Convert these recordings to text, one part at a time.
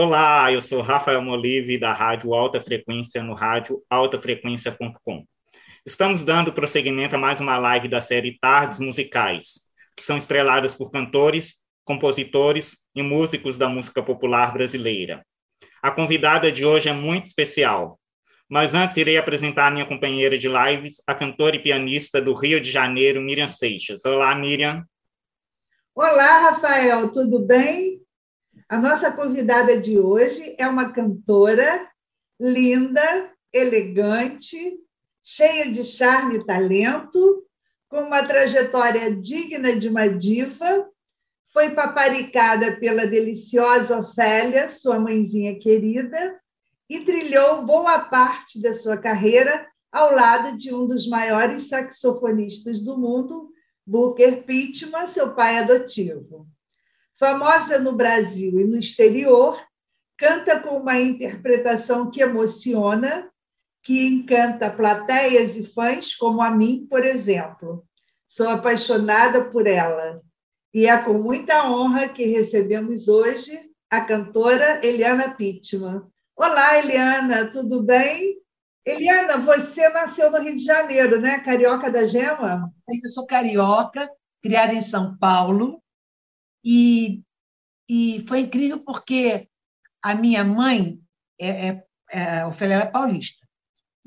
Olá, eu sou Rafael Molive, da Rádio Alta Frequência, no rádio altafrequência.com. Estamos dando prosseguimento a mais uma live da série Tardes Musicais, que são estreladas por cantores, compositores e músicos da música popular brasileira. A convidada de hoje é muito especial, mas antes irei apresentar minha companheira de lives, a cantora e pianista do Rio de Janeiro, Miriam Seixas. Olá, Miriam. Olá, Rafael, tudo bem? A nossa convidada de hoje é uma cantora linda, elegante, cheia de charme e talento, com uma trajetória digna de uma diva. Foi paparicada pela deliciosa Ofélia, sua mãezinha querida, e trilhou boa parte da sua carreira ao lado de um dos maiores saxofonistas do mundo, Booker Pittman, seu pai adotivo. Famosa no Brasil e no exterior, canta com uma interpretação que emociona, que encanta plateias e fãs, como a mim, por exemplo. Sou apaixonada por ela. E é com muita honra que recebemos hoje a cantora Eliana Pittman. Olá, Eliana, tudo bem? Eliana, você nasceu no Rio de Janeiro, né? Carioca da Gema? Eu sou carioca, criada em São Paulo, e, e foi incrível porque a minha mãe é, é, é Ofélia era paulista.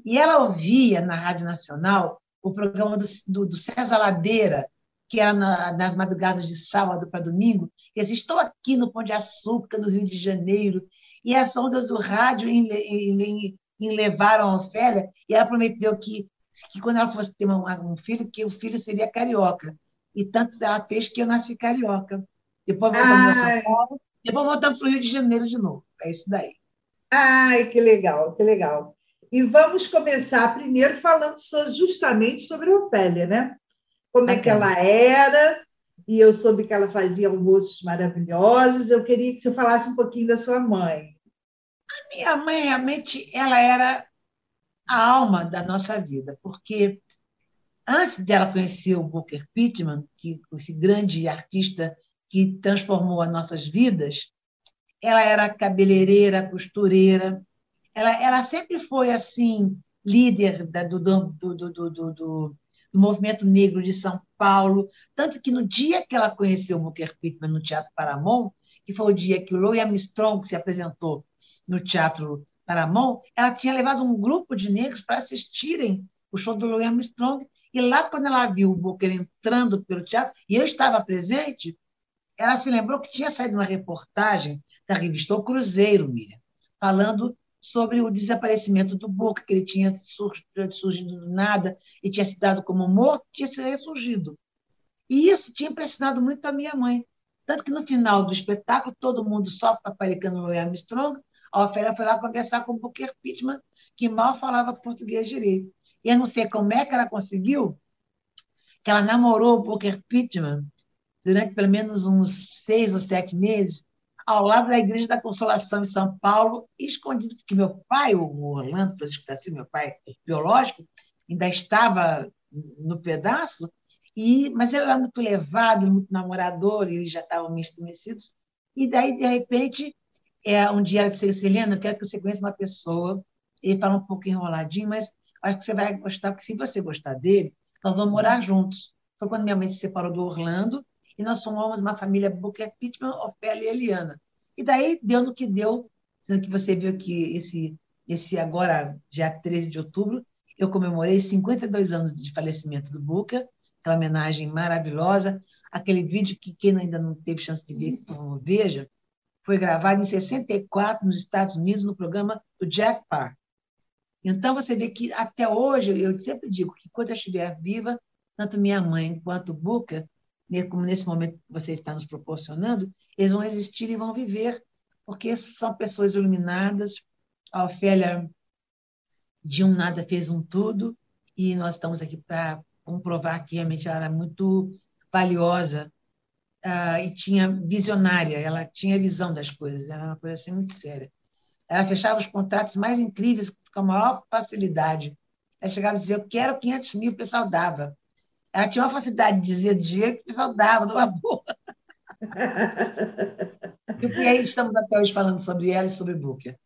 E ela ouvia na Rádio Nacional o programa do, do, do César Ladeira, que era na, nas madrugadas de sábado para domingo, e disse, estou aqui no Pão de Açúcar, no Rio de Janeiro, e as ondas do rádio levaram a Ofélia, e ela prometeu que, que quando ela fosse ter um, um filho, que o filho seria carioca. E tanto ela fez que eu nasci carioca. Depois voltamos a São Paulo, depois voltamos para o Rio de Janeiro de novo. É isso daí. Ai, que legal, que legal. E vamos começar primeiro falando justamente sobre a Ofélia, né? Como é que ela era, e eu soube que ela fazia almoços maravilhosos. Eu queria que você falasse um pouquinho da sua mãe. A minha mãe, realmente, ela era a alma da nossa vida, porque antes dela conhecer o Booker Pittman, que esse grande artista que transformou as nossas vidas, ela era cabeleireira, costureira, ela, ela sempre foi assim líder da, do, do, do, do, movimento negro de São Paulo, tanto que no dia que ela conheceu o Booker Pittman no Teatro Paramount, que foi o dia que o Louis Armstrong se apresentou no Teatro Paramount, ela tinha levado um grupo de negros para assistirem o show do Louis Armstrong, e lá quando ela viu o Booker entrando pelo teatro, e eu estava presente, ela se lembrou que tinha saído uma reportagem da revista O Cruzeiro, Miriam, falando sobre o desaparecimento do Boca, que ele tinha surgido do nada e tinha se dado como morto, tinha se ressurgido. E isso tinha impressionado muito a minha mãe. Tanto que no final do espetáculo, todo mundo só paparicando o Armstrong, a Ofélia foi lá conversar com o Booker Pittman, que mal falava português direito. E eu não sei como é que ela conseguiu, que ela namorou o Booker Pittman durante pelo menos uns seis ou sete meses, ao lado da Igreja da Consolação em São Paulo, escondido, porque meu pai, o Orlando Francisco da Silva, meu pai biológico, ainda estava no pedaço, e, mas ele era muito levado, muito namorador, e eles já estavam meio estremecidos. E daí, de repente, é, um dia ela disse, Helena, eu quero que você conheça uma pessoa. Ele fala um pouco enroladinho, mas acho que você vai gostar, porque se você gostar dele, nós vamos morar juntos. Foi quando minha mãe se separou do Orlando, e nós formamos uma família Booker Pittman, Ofélia e Eliana. E daí deu no que deu, sendo que você viu que esse, esse agora, dia 13 de outubro, eu comemorei 52 anos de falecimento do Booker, aquela homenagem maravilhosa, aquele vídeo que quem ainda não teve chance de ver, veja, foi gravado em 64 nos Estados Unidos no programa do Jack Parr. Então você vê que até hoje eu sempre digo que quando eu estiver viva, tanto minha mãe quanto o Booker como nesse momento que você está nos proporcionando, eles vão existir e vão viver, porque são pessoas iluminadas. A Ofélia, de um nada, fez um tudo, e nós estamos aqui para comprovar que realmente ela era muito valiosa uh, e tinha visionária, ela tinha visão das coisas, era uma coisa assim muito séria. Ela fechava os contratos mais incríveis com a maior facilidade. Ela chegava a dizer, eu quero 500 mil, o pessoal dava. Ela tinha uma facilidade de dizer dinheiro que o pessoal dava, numa boa. e aí estamos até hoje falando sobre ela e sobre Booker.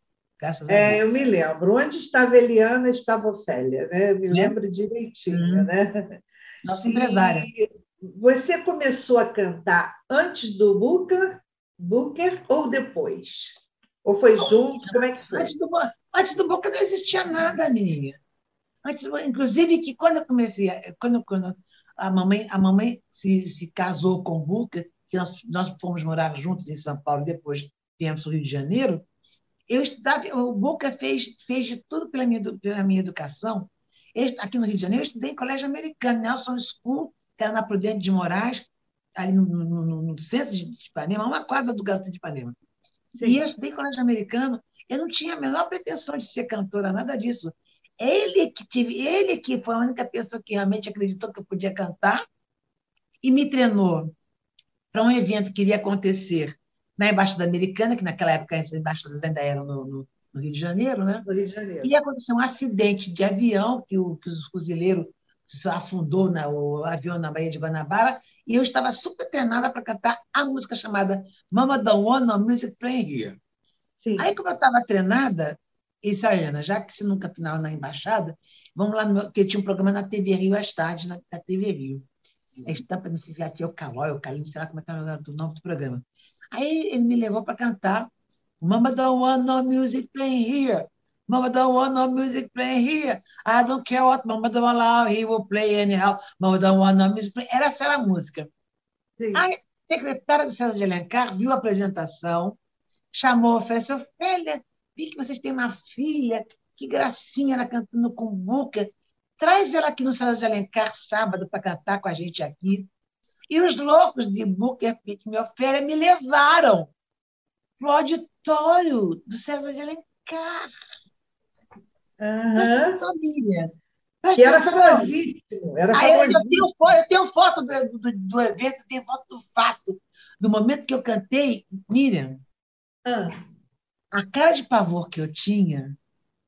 É, eu me lembro. Onde estava Eliana, estava Ofélia, né? Eu me né? lembro direitinho, uhum. né? Nossa empresária. E você começou a cantar antes do Booker, Booker ou depois? Ou foi junto? Como é que foi? Antes do, antes do Booker não existia nada, menina. Antes, inclusive que quando eu comecei, quando, quando a mamãe, a mamãe se, se casou com o Booker, que nós, nós fomos morar juntos em São Paulo, depois viemos para o Rio de Janeiro, eu estudava, o Boca fez, fez de tudo pela minha, pela minha educação. Eu, aqui no Rio de Janeiro, eu estudei em colégio americano, Nelson School, que era na Prudente de Moraes, ali no, no, no centro de Ipanema, uma quadra do Gato de Ipanema. Sim. E eu estudei em colégio americano, eu não tinha a menor pretensão de ser cantora, nada disso. Ele que tive, ele que foi a única pessoa que realmente acreditou que eu podia cantar e me treinou para um evento que iria acontecer na Embaixada Americana, que naquela época as embaixadas ainda eram no, no, no, Rio de Janeiro, né? No Rio de Janeiro. E aconteceu um acidente de avião, que o, que o fuzileiro afundou na, o avião na Baía de Guanabara, e eu estava super treinada para cantar a música chamada Mama Don't Want No Music Playing Here. Sim. Aí, como eu estava treinada, disse, Ana, já que você nunca treinava na embaixada, vamos lá, meu, porque tinha um programa na TV Rio às tardes, na, na TV Rio. A estampa, não sei se aqui é o Calói, o Calinho, sei lá como é que é o nome do programa. Aí ele me levou para cantar Mama don't want no music playing here. Mama don't want no music playing here. I don't care what Mama don't allow, he will play anyhow. Mama don't want no music playing. Era essa era a música. Sim. A secretária do César de Alencar viu a apresentação, chamou, ofereceu, Ofélia, vi que vocês têm uma filha, que gracinha ela cantando com buca. Traz ela aqui no César de Alencar sábado para cantar com a gente aqui. E os loucos de Booker Pitt me oferem me levaram para o auditório do César de Alencar. Uhum. Família. E era famosíssimo. Era Aí famosíssimo. Eu, tenho, eu tenho foto do, do, do, evento, tenho foto do fato, do momento que eu cantei. Miriam, uhum. A cara de pavor que eu tinha,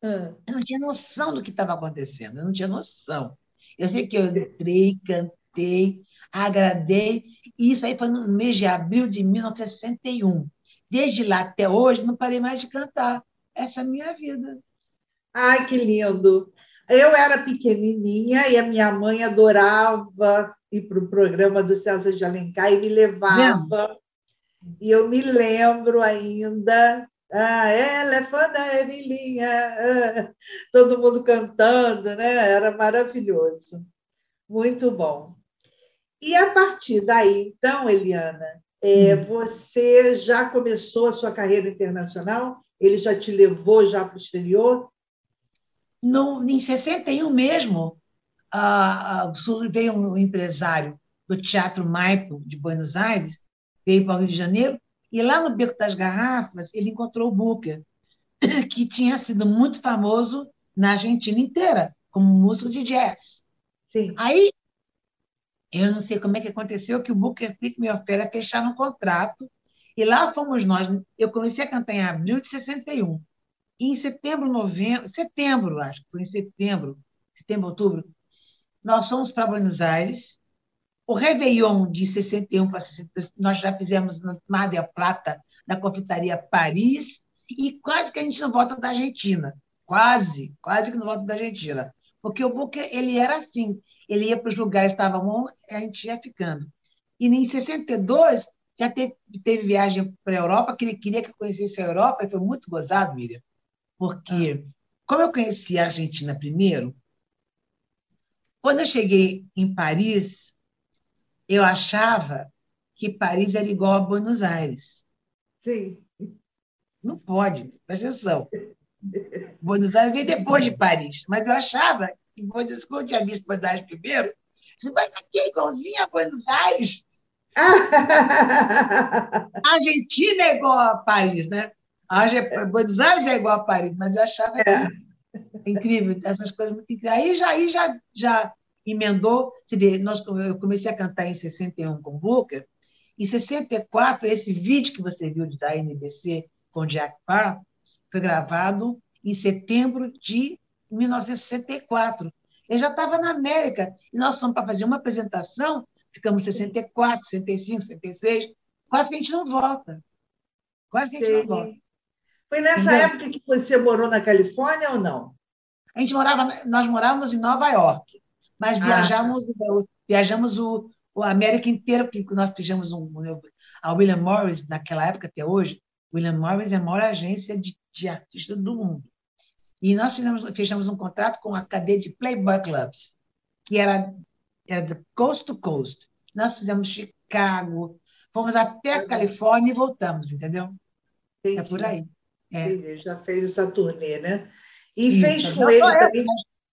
uhum. eu não tinha noção do que estava acontecendo, eu não tinha noção. Eu sei que eu entrei, cantei, agradei. E isso aí foi no mês de abril de 1961. Desde lá até hoje, não parei mais de cantar. Essa é a minha vida. Ai, que lindo! Eu era pequenininha e a minha mãe adorava ir para o programa do César de Alencar e me levava. E eu me lembro ainda ah, ela é fã da Emilinha, ah, todo mundo cantando, né? Era maravilhoso. Muito bom. E a partir daí, então, Eliana, é, hum. você já começou a sua carreira internacional? Ele já te levou já para o exterior? No, em 61 mesmo, uh, veio um empresário do Teatro Maipo de Buenos Aires, veio para o Rio de Janeiro, e lá no Beco das Garrafas ele encontrou o Booker, que tinha sido muito famoso na Argentina inteira, como músico de jazz. Sim. Aí eu não sei como é que aconteceu que o Booker Pick me oferece fechar um contrato. E lá fomos nós. Eu comecei a cantar em abril de 61. E em setembro, novembro, setembro, acho que foi em setembro, setembro, outubro, nós fomos para Buenos Aires. O Réveillon de 61 para 62, nós já fizemos no Mar del Plata, na confeitaria Paris, e quase que a gente não volta da Argentina. Quase, quase que não volta da Argentina. Porque o Booker, ele era assim, ele ia para os lugares, estava bom, a gente ia ficando. E em 62, já teve, teve viagem para a Europa, que ele queria que eu conhecesse a Europa, e foi muito gozado, Miriam, porque, como eu conheci a Argentina primeiro, quando eu cheguei em Paris, eu achava que Paris era igual a Buenos Aires. Sim. Não pode, presta atenção. Buenos Aires veio depois de Paris, mas eu achava vou dizer que eu tinha visto Buenos Aires primeiro, disse, mas aqui é igualzinho a Buenos Aires. a Argentina é igual a Paris, né? A Buenos Aires é igual a Paris, mas eu achava é. incrível, essas coisas muito incríveis. Aí já, aí já, já emendou, você vê, nós, eu comecei a cantar em 61 com o Booker, em 64, esse vídeo que você viu da NBC com Jack Parr foi gravado em setembro de 1964. Ele já estava na América e nós fomos para fazer uma apresentação, ficamos 64, 65, 66. quase que a gente não volta. Quase que a gente Sei. não volta. Foi nessa Entendeu? época que você morou na Califórnia ou não? A gente morava, nós morávamos em Nova York, mas ah. viajamos, viajamos o, o América inteira, porque nós fizemos um, a William Morris, naquela época até hoje, William Morris é a maior agência de, de artistas do mundo. E nós fizemos, fechamos um contrato com a cadeia de Playboy Clubs, que era, era de coast to coast. Nós fizemos Chicago, fomos até a Califórnia e voltamos, entendeu? Entendi. É por aí. É. Já fez essa turnê, né? E Isso. fez com não, ele também.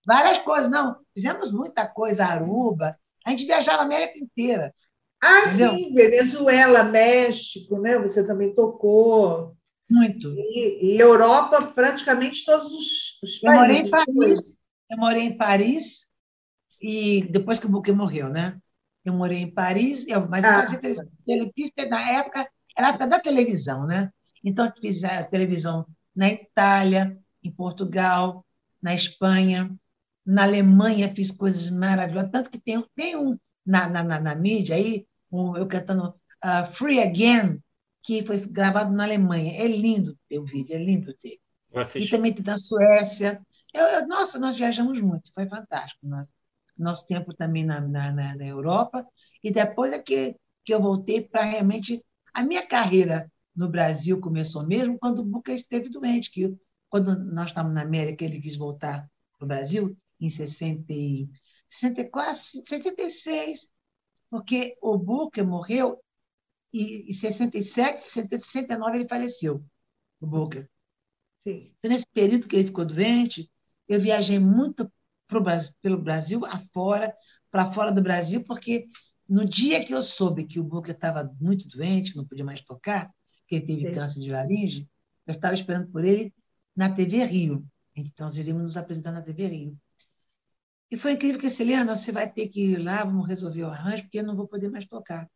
Várias coisas, não. Fizemos muita coisa, Aruba. A gente viajava a América inteira. Ah, entendeu? sim, Venezuela, México, né? Você também tocou. Muito. E, e Europa, praticamente todos os, os eu países. Morei em Paris. Eu morei em Paris e depois que o Buquet morreu, né? Eu morei em Paris, eu, mas ah. eu fazia televisão. Na época, era a época da televisão, né? Então, eu fiz a televisão na Itália, em Portugal, na Espanha, na Alemanha fiz coisas maravilhosas. Tanto que tem, tem um na, na, na, na mídia aí, um, eu cantando uh, Free Again, que foi gravado na Alemanha. É lindo ter o vídeo, é lindo ter. E também tem na Suécia. Eu, eu, nossa, nós viajamos muito, foi fantástico. Nosso, nosso tempo também na, na, na Europa. E depois é que, que eu voltei para realmente. A minha carreira no Brasil começou mesmo quando o Buca esteve doente, que quando nós estávamos na América, ele quis voltar para o Brasil em 60, 64, 76, porque o Buca morreu e em 67, 69 ele faleceu, o Booker. Sim. Então, nesse período que ele ficou doente, eu viajei muito pro Brasil, pelo Brasil afora, para fora do Brasil, porque no dia que eu soube que o Booker estava muito doente, não podia mais tocar, que ele teve Sim. câncer de laringe, eu estava esperando por ele na TV Rio. Então, nós iríamos nos apresentar na TV Rio. E foi incrível que, Celina, você vai ter que ir lá, vamos resolver o arranjo, porque eu não vou poder mais tocar.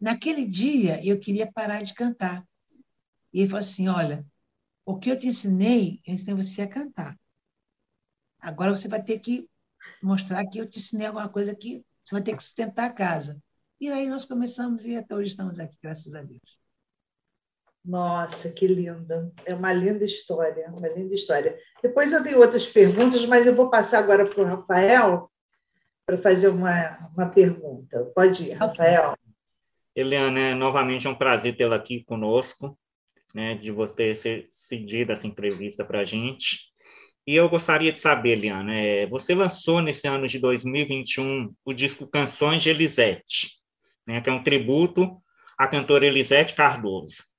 Naquele dia, eu queria parar de cantar. E ele falou assim: Olha, o que eu te ensinei, eu ensinei você a cantar. Agora você vai ter que mostrar que eu te ensinei alguma coisa que você vai ter que sustentar a casa. E aí nós começamos e até hoje estamos aqui, graças a Deus. Nossa, que linda. É uma linda história, uma linda história. Depois eu tenho outras perguntas, mas eu vou passar agora para o Rafael para fazer uma, uma pergunta. Pode ir, Rafael. Eliana, é, novamente é um prazer tê-la aqui conosco, né, de você ser cedido essa entrevista para a gente. E eu gostaria de saber, Eliana, é, você lançou nesse ano de 2021 o disco Canções de Elisete, né, que é um tributo à cantora Elisete Cardoso.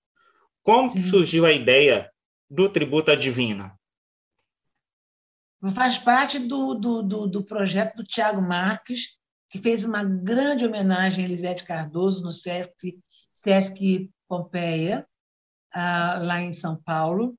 Como que surgiu a ideia do tributo à Divina? Faz parte do, do, do, do projeto do Tiago Marques, que fez uma grande homenagem a Elisete Cardoso no Sesc, Sesc Pompeia, uh, lá em São Paulo.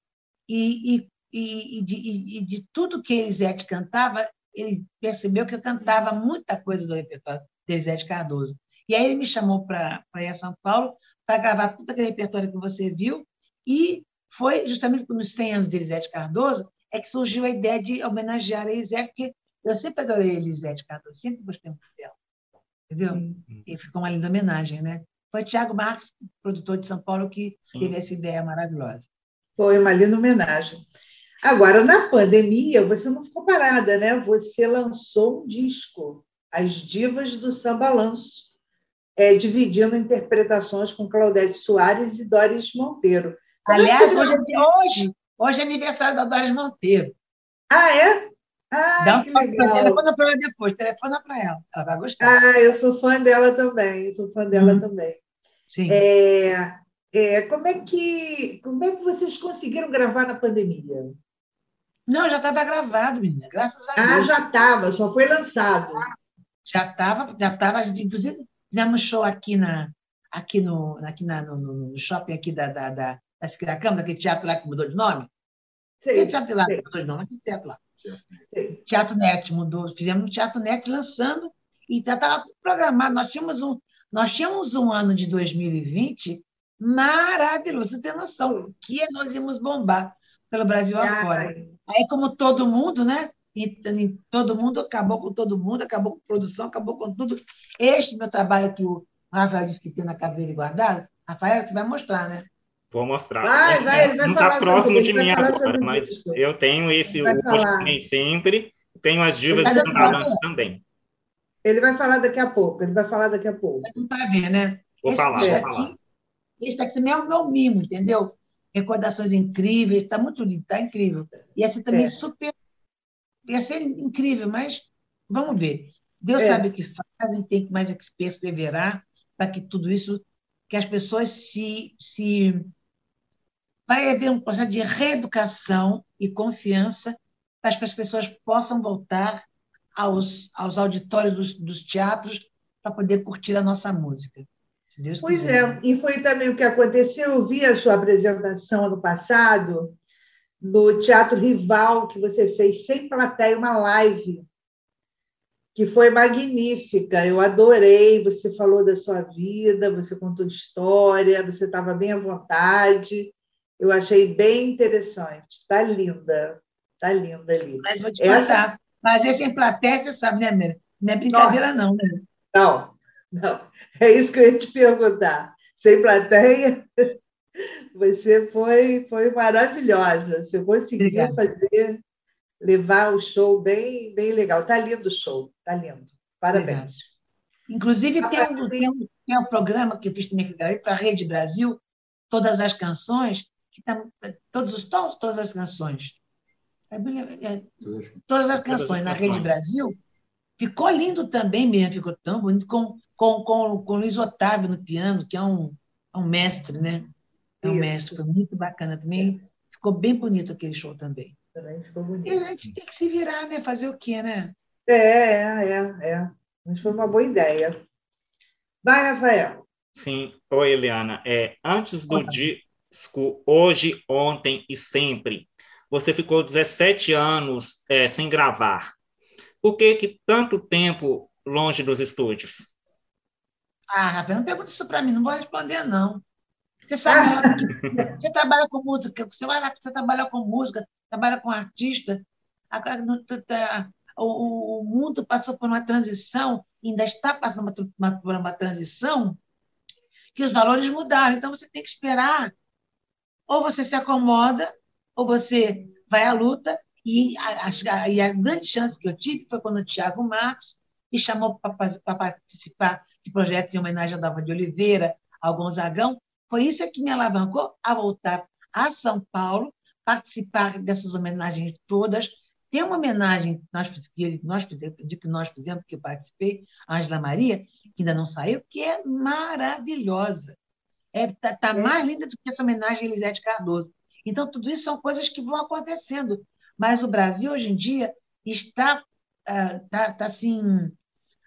E, e, e, de, e, de, tudo que Elisete cantava, ele percebeu que eu cantava muita coisa do repertório de Elisete Cardoso. E aí ele me chamou para ir a São Paulo para gravar todo aquele repertório que você viu. E foi justamente nos 100 anos de Elisete Cardoso é que surgiu a ideia de homenagear a Elisete, porque eu sempre adorei a Elisete Cardoso, sempre gostei muito dela. Entendeu? Hum. E ficou uma linda homenagem, né? Foi Tiago Marques, produtor de São Paulo, que Sim. teve essa ideia maravilhosa. Foi uma linda homenagem. Agora, na pandemia, você não ficou parada, né? Você lançou um disco, As Divas do Sambalanço, é, dividindo interpretações com Claudete Soares e Doris Monteiro. Como é Aliás, hoje, é, hoje, hoje é aniversário da Doris Monteiro. Ah, é? Ah, Dá um telefona para ela depois, telefona para ela, ela vai gostar. Ah, eu sou fã dela também, eu sou fã dela hum. também. Sim. É, é, como, é que, como é que vocês conseguiram gravar na pandemia? Não, já estava gravado, menina, graças a ah, Deus. Ah, já estava, só foi lançado. Já estava, já estava, inclusive fizemos show aqui, na, aqui, no, aqui na, no, no shopping aqui da, da, da, da Esquiracama, daquele teatro lá que mudou de nome. Sim, teatro lá, mudou de nome, aquele teatro lá. Teatro Net mudou, fizemos um Teatro Net lançando e já estava programado. Nós tínhamos, um, nós tínhamos um ano de 2020 maravilhoso, você tem noção que nós íamos bombar pelo Brasil afora. Aí, como todo mundo, né? E, e, todo mundo acabou com todo mundo, acabou com produção, acabou com tudo. Este meu trabalho que o Rafael disse que tem na cabeça dele guardado, Rafael, você vai mostrar, né? Vou mostrar. Vai, vai, ele vai Não está próximo de mim agora, mas isso. eu tenho esse nem sempre, tenho as divas de Santalantes também. Ele vai falar daqui a pouco, ele vai falar daqui a pouco. Para ver, né? Vou esse falar, vou falar. Esse aqui também é o meu mimo, entendeu? Recordações incríveis, está muito lindo, está incrível. E esse também é. super. Ia ser incrível, mas vamos ver. Deus é. sabe o que faz, tem que mais é que perseverar para que tudo isso, que as pessoas se, se. Vai haver um processo de reeducação e confiança para que as pessoas possam voltar aos, aos auditórios dos, dos teatros para poder curtir a nossa música. pois é, e foi também o que aconteceu. Eu vi a sua apresentação ano passado no Teatro Rival, que você fez sem plateia, uma live que foi magnífica. Eu adorei. Você falou da sua vida, você contou história, você estava bem à vontade. Eu achei bem interessante. Está linda, está linda ali. Mas vou te Essa... mas esse em plateia, você sabe, né, Mira? Não é brincadeira, Nossa. não, né? Não, não. É isso que eu ia te perguntar. Sem plateia, você foi, foi maravilhosa. Você conseguiu Obrigada. fazer levar o show bem, bem legal. Está lindo o show, está lindo. Parabéns. Inclusive, tem um, tem, um, tem um programa que eu fiz também que gravei para a Rede Brasil, todas as canções, que tá, todos os tons, todas as canções. É, é, todas as canções na Rede Brasil. Ficou lindo também mesmo, ficou tão bonito, com, com, com, com Luiz Otávio no piano, que é um, é um mestre, né? É Isso. mestre, foi muito bacana também. Ficou bem bonito aquele show também. Também ficou bonito. E a gente tem que se virar, né? Fazer o quê, né? É, é, é. é. Mas foi uma boa ideia. Vai, Rafael. Sim. Oi, Eliana. É, antes do disco Hoje, Ontem e Sempre, você ficou 17 anos é, sem gravar. Por que, que tanto tempo longe dos estúdios? Ah, Rafael, não pergunta isso para mim, não vou responder, não. Você sabe, você trabalha com música, você vai lá, você trabalha com música, trabalha com artista. O, o mundo passou por uma transição, ainda está passando por uma, por uma transição, que os valores mudaram. Então, você tem que esperar. Ou você se acomoda, ou você vai à luta. E a, a, e a grande chance que eu tive foi quando o Tiago Marques me chamou para participar de projetos em homenagem a Dalva de Oliveira, ao Gonzagão. Foi isso que me alavancou a voltar a São Paulo participar dessas homenagens todas. Tem uma homenagem que nós, que nós, de que nós fizemos, que eu participei, a Angela Maria, que ainda não saiu, que é maravilhosa. Está é, tá, tá é. mais linda do que essa homenagem a Elisete Cardoso. Então, tudo isso são coisas que vão acontecendo. Mas o Brasil, hoje em dia, está, uh, tá, tá assim.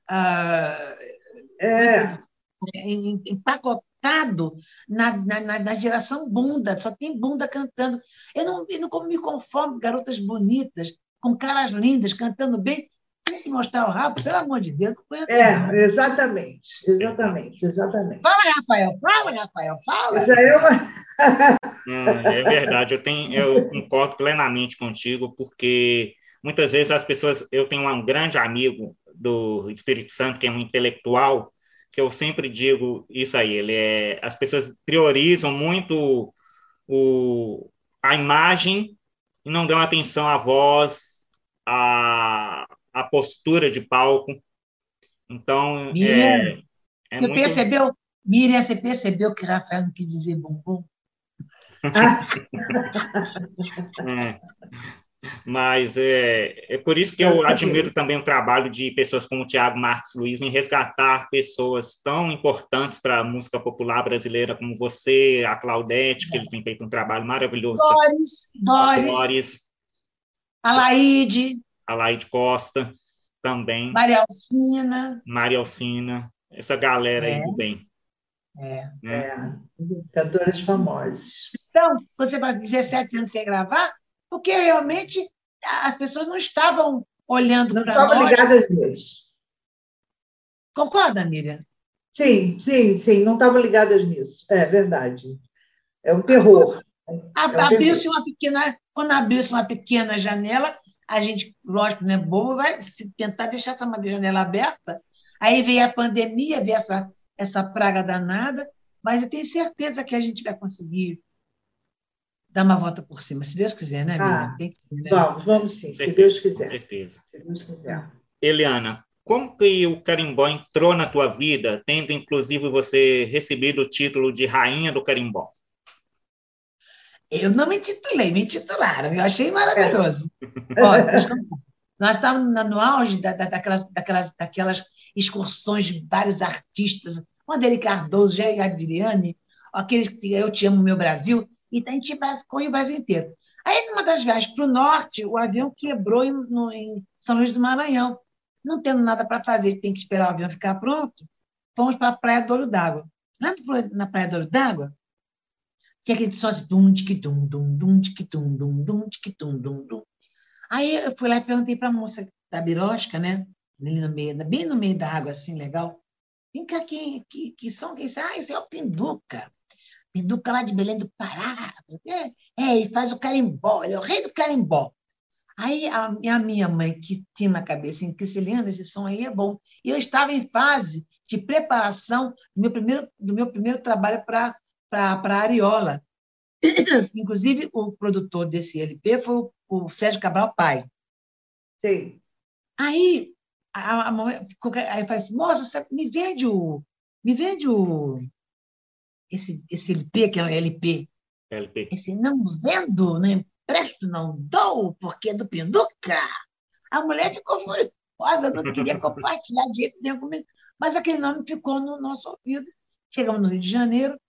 Uh, é. Na, na, na, geração bunda, só tem bunda cantando. Eu não, eu não me conformo garotas bonitas, com caras lindas, cantando bem. Tem que mostrar o rabo, pelo amor de Deus. É, exatamente, exatamente, exatamente. Fala, Rafael, fala, Rafael, fala. Isso aí é uma... é verdade, eu, tenho, eu concordo plenamente contigo, porque muitas vezes as pessoas. Eu tenho um grande amigo do Espírito Santo, que é um intelectual, que eu sempre digo isso aí, ele é, as pessoas priorizam muito o, a imagem e não dão atenção à voz, à, à postura de palco. Então, Miriam, é, é você muito... percebeu, Miriam, você percebeu que Rafael não quis dizer bumbum? É. Mas é, é por isso que eu admiro também o trabalho de pessoas como o Tiago Marques Luiz em resgatar pessoas tão importantes para a música popular brasileira como você, a Claudete, que ele tem feito um trabalho maravilhoso. Doris, Doris, Doris a Laide. A Laide Costa também. Maria Alcina. Maria Alcina, essa galera é. aí do bem. É. Né? é. Cantores Então, você faz 17 anos sem gravar, porque realmente as pessoas não estavam olhando para nós. Não estavam ligadas nisso. Concorda, Miriam? Sim, sim, sim, não estavam ligadas nisso. É verdade. É um terror. É um abriu-se uma pequena, quando abriu-se uma pequena janela, a gente, lógico, né, bobo, vai tentar deixar essa janela aberta. Aí veio a pandemia, veio essa, essa praga danada, Mas eu tenho certeza que a gente vai conseguir dar uma volta por cima, se Deus quiser, né, ah, Tem que ser, né? Vamos, vamos sim, se Deus quiser. Com certeza. Se Deus quiser. Eliana, como que o carimbó entrou na tua vida, tendo inclusive você recebido o título de rainha do carimbó? Eu não me titulei, me titularam. Eu achei maravilhoso. Ó, nós estávamos no auge da, da, daquelas, daquelas, daquelas excursões de vários artistas, Adeli Cardoso, Jair Adriane, aqueles que eu te amo, meu Brasil, e a gente corria o Brasil inteiro. Aí, numa das viagens para o norte, o avião quebrou em, no, em São Luís do Maranhão. Não tendo nada para fazer, tem que esperar o avião ficar pronto, fomos para a Praia do Olho d'Água. Lá na Praia do Olho d'Água, que é aquele som assim, dum, tic, dum, dum, dum, tic, dum, dum, dum, tic, dum, dum, dum. Aí eu fui lá e perguntei para a moça da birosca, né? Ali no meio, bem no meio da água, assim, legal. Vem cá, que, que, que som que é esse? Ah, esse é o Pinduca. Pinduca lá de Belém do Pará. É, é ele faz o carimbó, ele é o rei do carimbó. Aí a, a minha mãe, que tinha na cabeça, em Crisciliana, esse som aí é bom. E eu estava em fase de preparação do meu primeiro, do meu primeiro trabalho para a Ariola. Inclusive, o produtor desse LP foi o, o Sérgio Cabral Pai. Sim. Aí, a, a mamãe, aí eu falei assim, moça, me vende o. Me vende o. Esse, esse LP, que é LP. LP. Esse não vendo, não empresto, não dou, porque é do Pinduca. A mulher ficou furiosa, não queria compartilhar dinheiro nenhum comigo. Mas aquele nome ficou no nosso ouvido. Chegamos no Rio de Janeiro,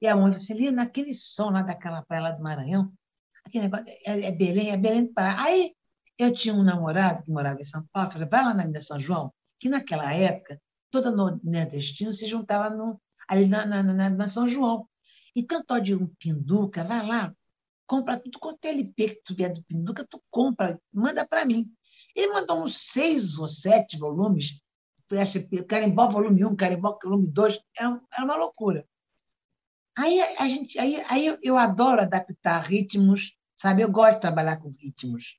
e a mãe falou assim, naquele som lá daquela praia lá do Maranhão, aquele negócio, é, é Belém, é Belém do Pará. Aí eu tinha um namorado que morava em São Paulo, falei, vai lá na Avenida São João, que naquela época, toda nordestina se juntava no, ali na, na, na, na São João. Então, tal de um pinduca, vai lá, compra tudo quanto é LP que tu vier do pinduca, tu compra, manda para mim. Ele mandou uns seis ou sete volumes, Carimbó volume 1, Carimbó volume 2, era, era uma loucura. Aí a gente, aí, aí eu adoro adaptar ritmos, sabe? Eu gosto de trabalhar com ritmos.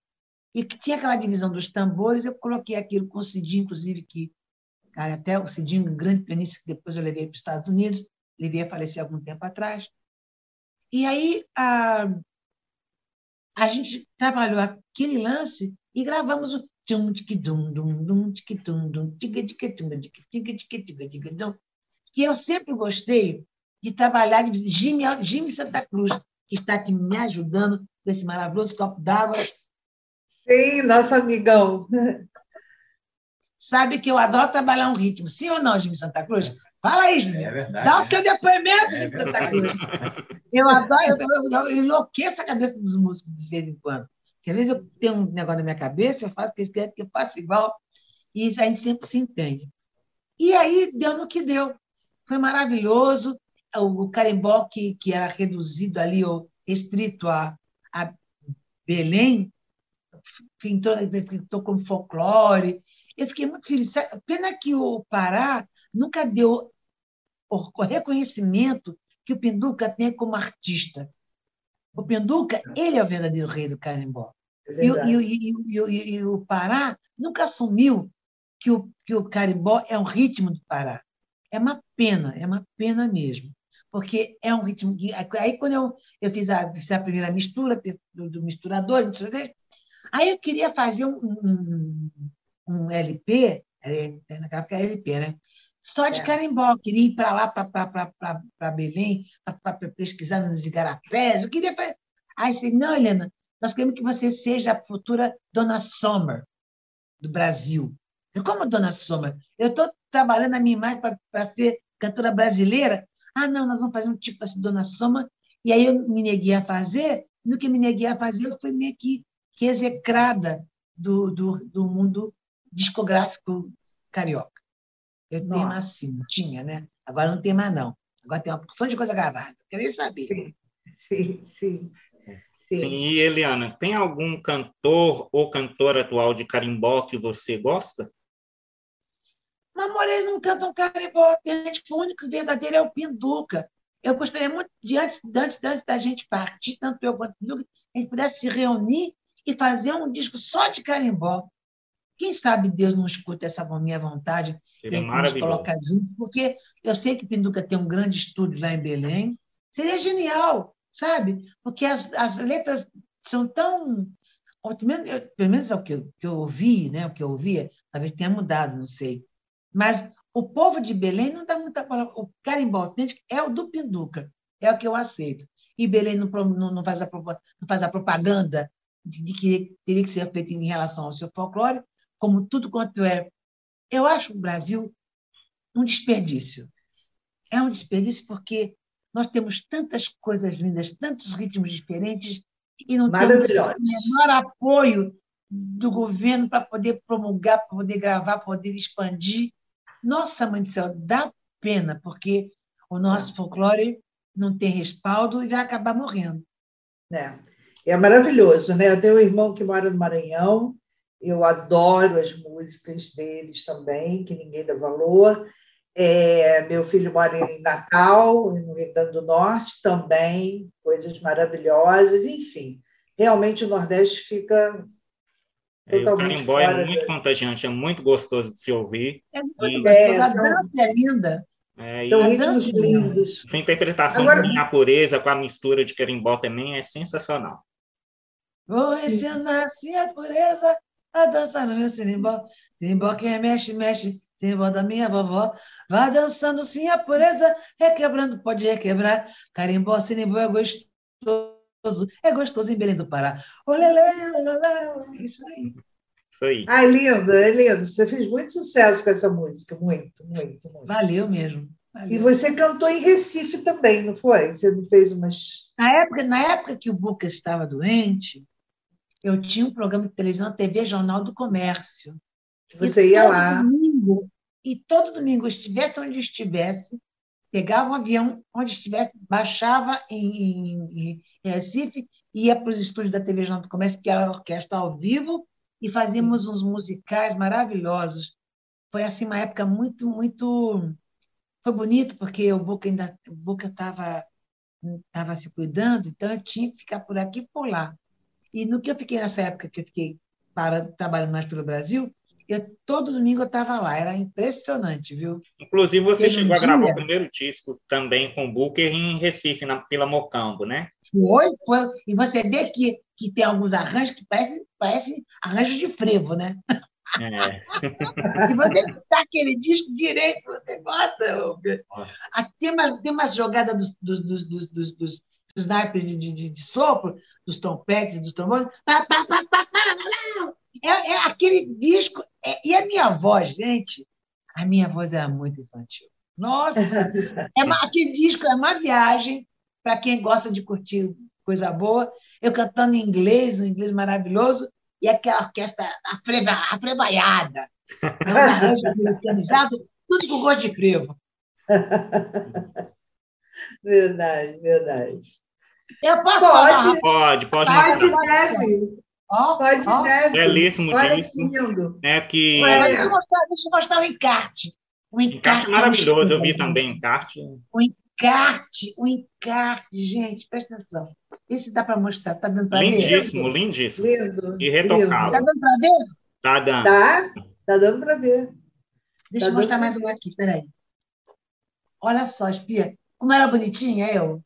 E que tinha aquela divisão dos tambores, eu coloquei aquilo Cidinho, inclusive, que até o Cidinho, um grande pianista, que depois eu levei para os Estados Unidos, ele veio a falecer algum tempo atrás. E aí a, a gente trabalhou aquele lance e gravamos o tum tic dum dum dum tic dum dum tic tic tum tic tic tic tic tic dum que eu sempre gostei de trabalhar, de Jimmy, Jimmy Santa Cruz, que está aqui me ajudando com esse maravilhoso copo d'água. Sim, nosso amigão. Sabe que eu adoro trabalhar um ritmo. Sim ou não, Jimmy Santa Cruz? Fala aí, Jimmy. É verdade. Dá o teu depoimento, é Jimmy Santa Cruz. Eu adoro, eu, eu, eu enlouqueço a cabeça dos músicos de vez em quando. Porque às vezes eu tenho um negócio na minha cabeça, eu faço o que eles querem, que eu faço igual, e a gente sempre se entende. E aí deu no que deu. Foi maravilhoso o carimbó que, que era reduzido ali, ou restrito a, a Belém, entrou, entrou como folclore. Eu fiquei muito feliz. Pena que o Pará nunca deu o reconhecimento que o Pinduca tem como artista. O Pinduca, ele é o verdadeiro rei do carimbó. É e, e, e, e, o Pará nunca assumiu que o, que o carimbó é um ritmo do Pará. É uma pena, é uma pena mesmo porque é um ritmo que. Aí, quando eu, eu fiz, a, fiz a primeira mistura do, do misturador, aí eu queria fazer um, um, um LP, naquela época era LP, né? Só de é. carimbó. queria ir para lá, para Belém, para pesquisar nos igarapés. Eu queria. Aí disse: não, Helena, nós queremos que você seja a futura Dona Sommer do Brasil. Eu, como Dona Sommer? Eu estou trabalhando a minha imagem para ser cantora brasileira. Ah, não, nós vamos fazer um tipo assim, Dona Soma. E aí eu me neguei a fazer. No que me neguei a fazer, eu fui meio que, que execrada do, do, do mundo discográfico carioca. Eu Nossa. tenho assim, tinha, né? Agora não tem mais, não. Agora tem uma porção de coisa gravada. Queria saber. Sim, sim, sim. Sim. Sim, e Eliana, tem algum cantor ou cantora atual de carimbó que você gosta? Mas Moreira não cantam carimbó, gente, o único verdadeiro é o Pinduca. Eu gostaria muito de, antes, antes, antes da gente partir, tanto eu quanto o Pinduca, a gente pudesse se reunir e fazer um disco só de carimbó. Quem sabe Deus não escuta essa minha vontade Seria e nos coloca junto, porque eu sei que Pinduca tem um grande estúdio lá em Belém. Seria genial, sabe? Porque as, as letras são tão. Pelo menos é o que eu, que eu ouvi, né? o que eu ouvia, talvez tenha mudado, não sei. Mas o povo de Belém não dá muita palavra. O carimbó autêntico é o do Pinduca, é o que eu aceito. E Belém não, não, não, faz, a, não faz a propaganda de, de que teria que ser feito em relação ao seu folclore, como tudo quanto é. Eu acho o Brasil um desperdício. É um desperdício porque nós temos tantas coisas lindas, tantos ritmos diferentes e não temos o menor apoio do governo para poder promulgar, para poder gravar, para poder expandir. Nossa, mãe do céu, dá pena, porque o nosso folclore não tem respaldo e vai acabar morrendo. É, é maravilhoso, né? Eu tenho um irmão que mora no Maranhão, eu adoro as músicas deles também, que ninguém dá valor. É, meu filho mora em Natal, no Rio Grande do Norte, também, coisas maravilhosas, enfim. Realmente o Nordeste fica é, o carimbó é muito da... contagiante, é muito gostoso de se ouvir. É muito e... gostoso, a dança é linda. É, São ritmos lindos. A interpretação Agora... com a pureza, com a mistura de carimbó também é sensacional. Vou ensinar sim a pureza a dançar no meu sirimbó. Sirimbó quem mexe, mexe. Sirimbó da minha vovó. Vai dançando sim a pureza, requebrando, pode requebrar. Carimbó, sirimbó é gostoso. É gostoso em Belém do Pará. Olelê, olelê, isso aí. Isso aí. Ai, lindo, é lindo. Você fez muito sucesso com essa música. Muito, muito, muito. Valeu mesmo. Valeu. E você cantou em Recife também, não foi? Você não fez umas. Na época, na época que o Buca estava doente, eu tinha um programa de televisão TV Jornal do Comércio. Você ia lá. Domingo, e todo domingo, estivesse onde estivesse, pegava um avião onde estivesse, baixava em, em, em Recife, ia para os estúdios da TV Jornal do Comércio, que era a orquestra ao vivo, e fazíamos uns musicais maravilhosos. Foi assim uma época muito, muito. Foi bonito, porque o Boca ainda o Boca estava estava se cuidando, então eu tinha que ficar por aqui e por lá. E no que eu fiquei nessa época, que eu fiquei para, trabalhando mais pelo Brasil, eu, todo domingo eu estava lá, era impressionante, viu? Inclusive, você chegou um a gravar dia... o primeiro disco também com o Booker em Recife, na, pela Mocambo, né? Foi, foi. E você vê que, que tem alguns arranjos que parecem parece arranjos de frevo, né? É. Se você escutar aquele disco direito, você gosta. Tem uma, tem uma jogada dos, dos, dos, dos, dos, dos naipes de, de, de, sopro, dos trompetes, dos trombones. É, é aquele disco. É, e a minha voz, gente, a minha voz era muito infantil. Nossa! É uma, aquele disco é uma viagem para quem gosta de curtir coisa boa. Eu cantando em inglês, um inglês maravilhoso, e aquela orquestra afrevaiada. É um arranjo americanizado, tudo com gosto de frevo. Verdade, verdade. Eu posso pode, pode, pode, pode deve. Oh, pode oh. deve. Belíssimo Olha disco. Lindo. É que... deixa, eu mostrar, deixa eu mostrar o encarte. O encarte, encarte é maravilhoso, eu vi também encarte. O encarte, o encarte, gente, presta atenção. Esse dá para mostrar, tá dando para ver? Lindíssimo, lindíssimo. Lindo. E retocado. Tá dando para ver? Tá dando. Tá, tá dando para ver. Deixa tá eu mostrar mais uma aqui, peraí. Olha só, espia. Como era bonitinha eu.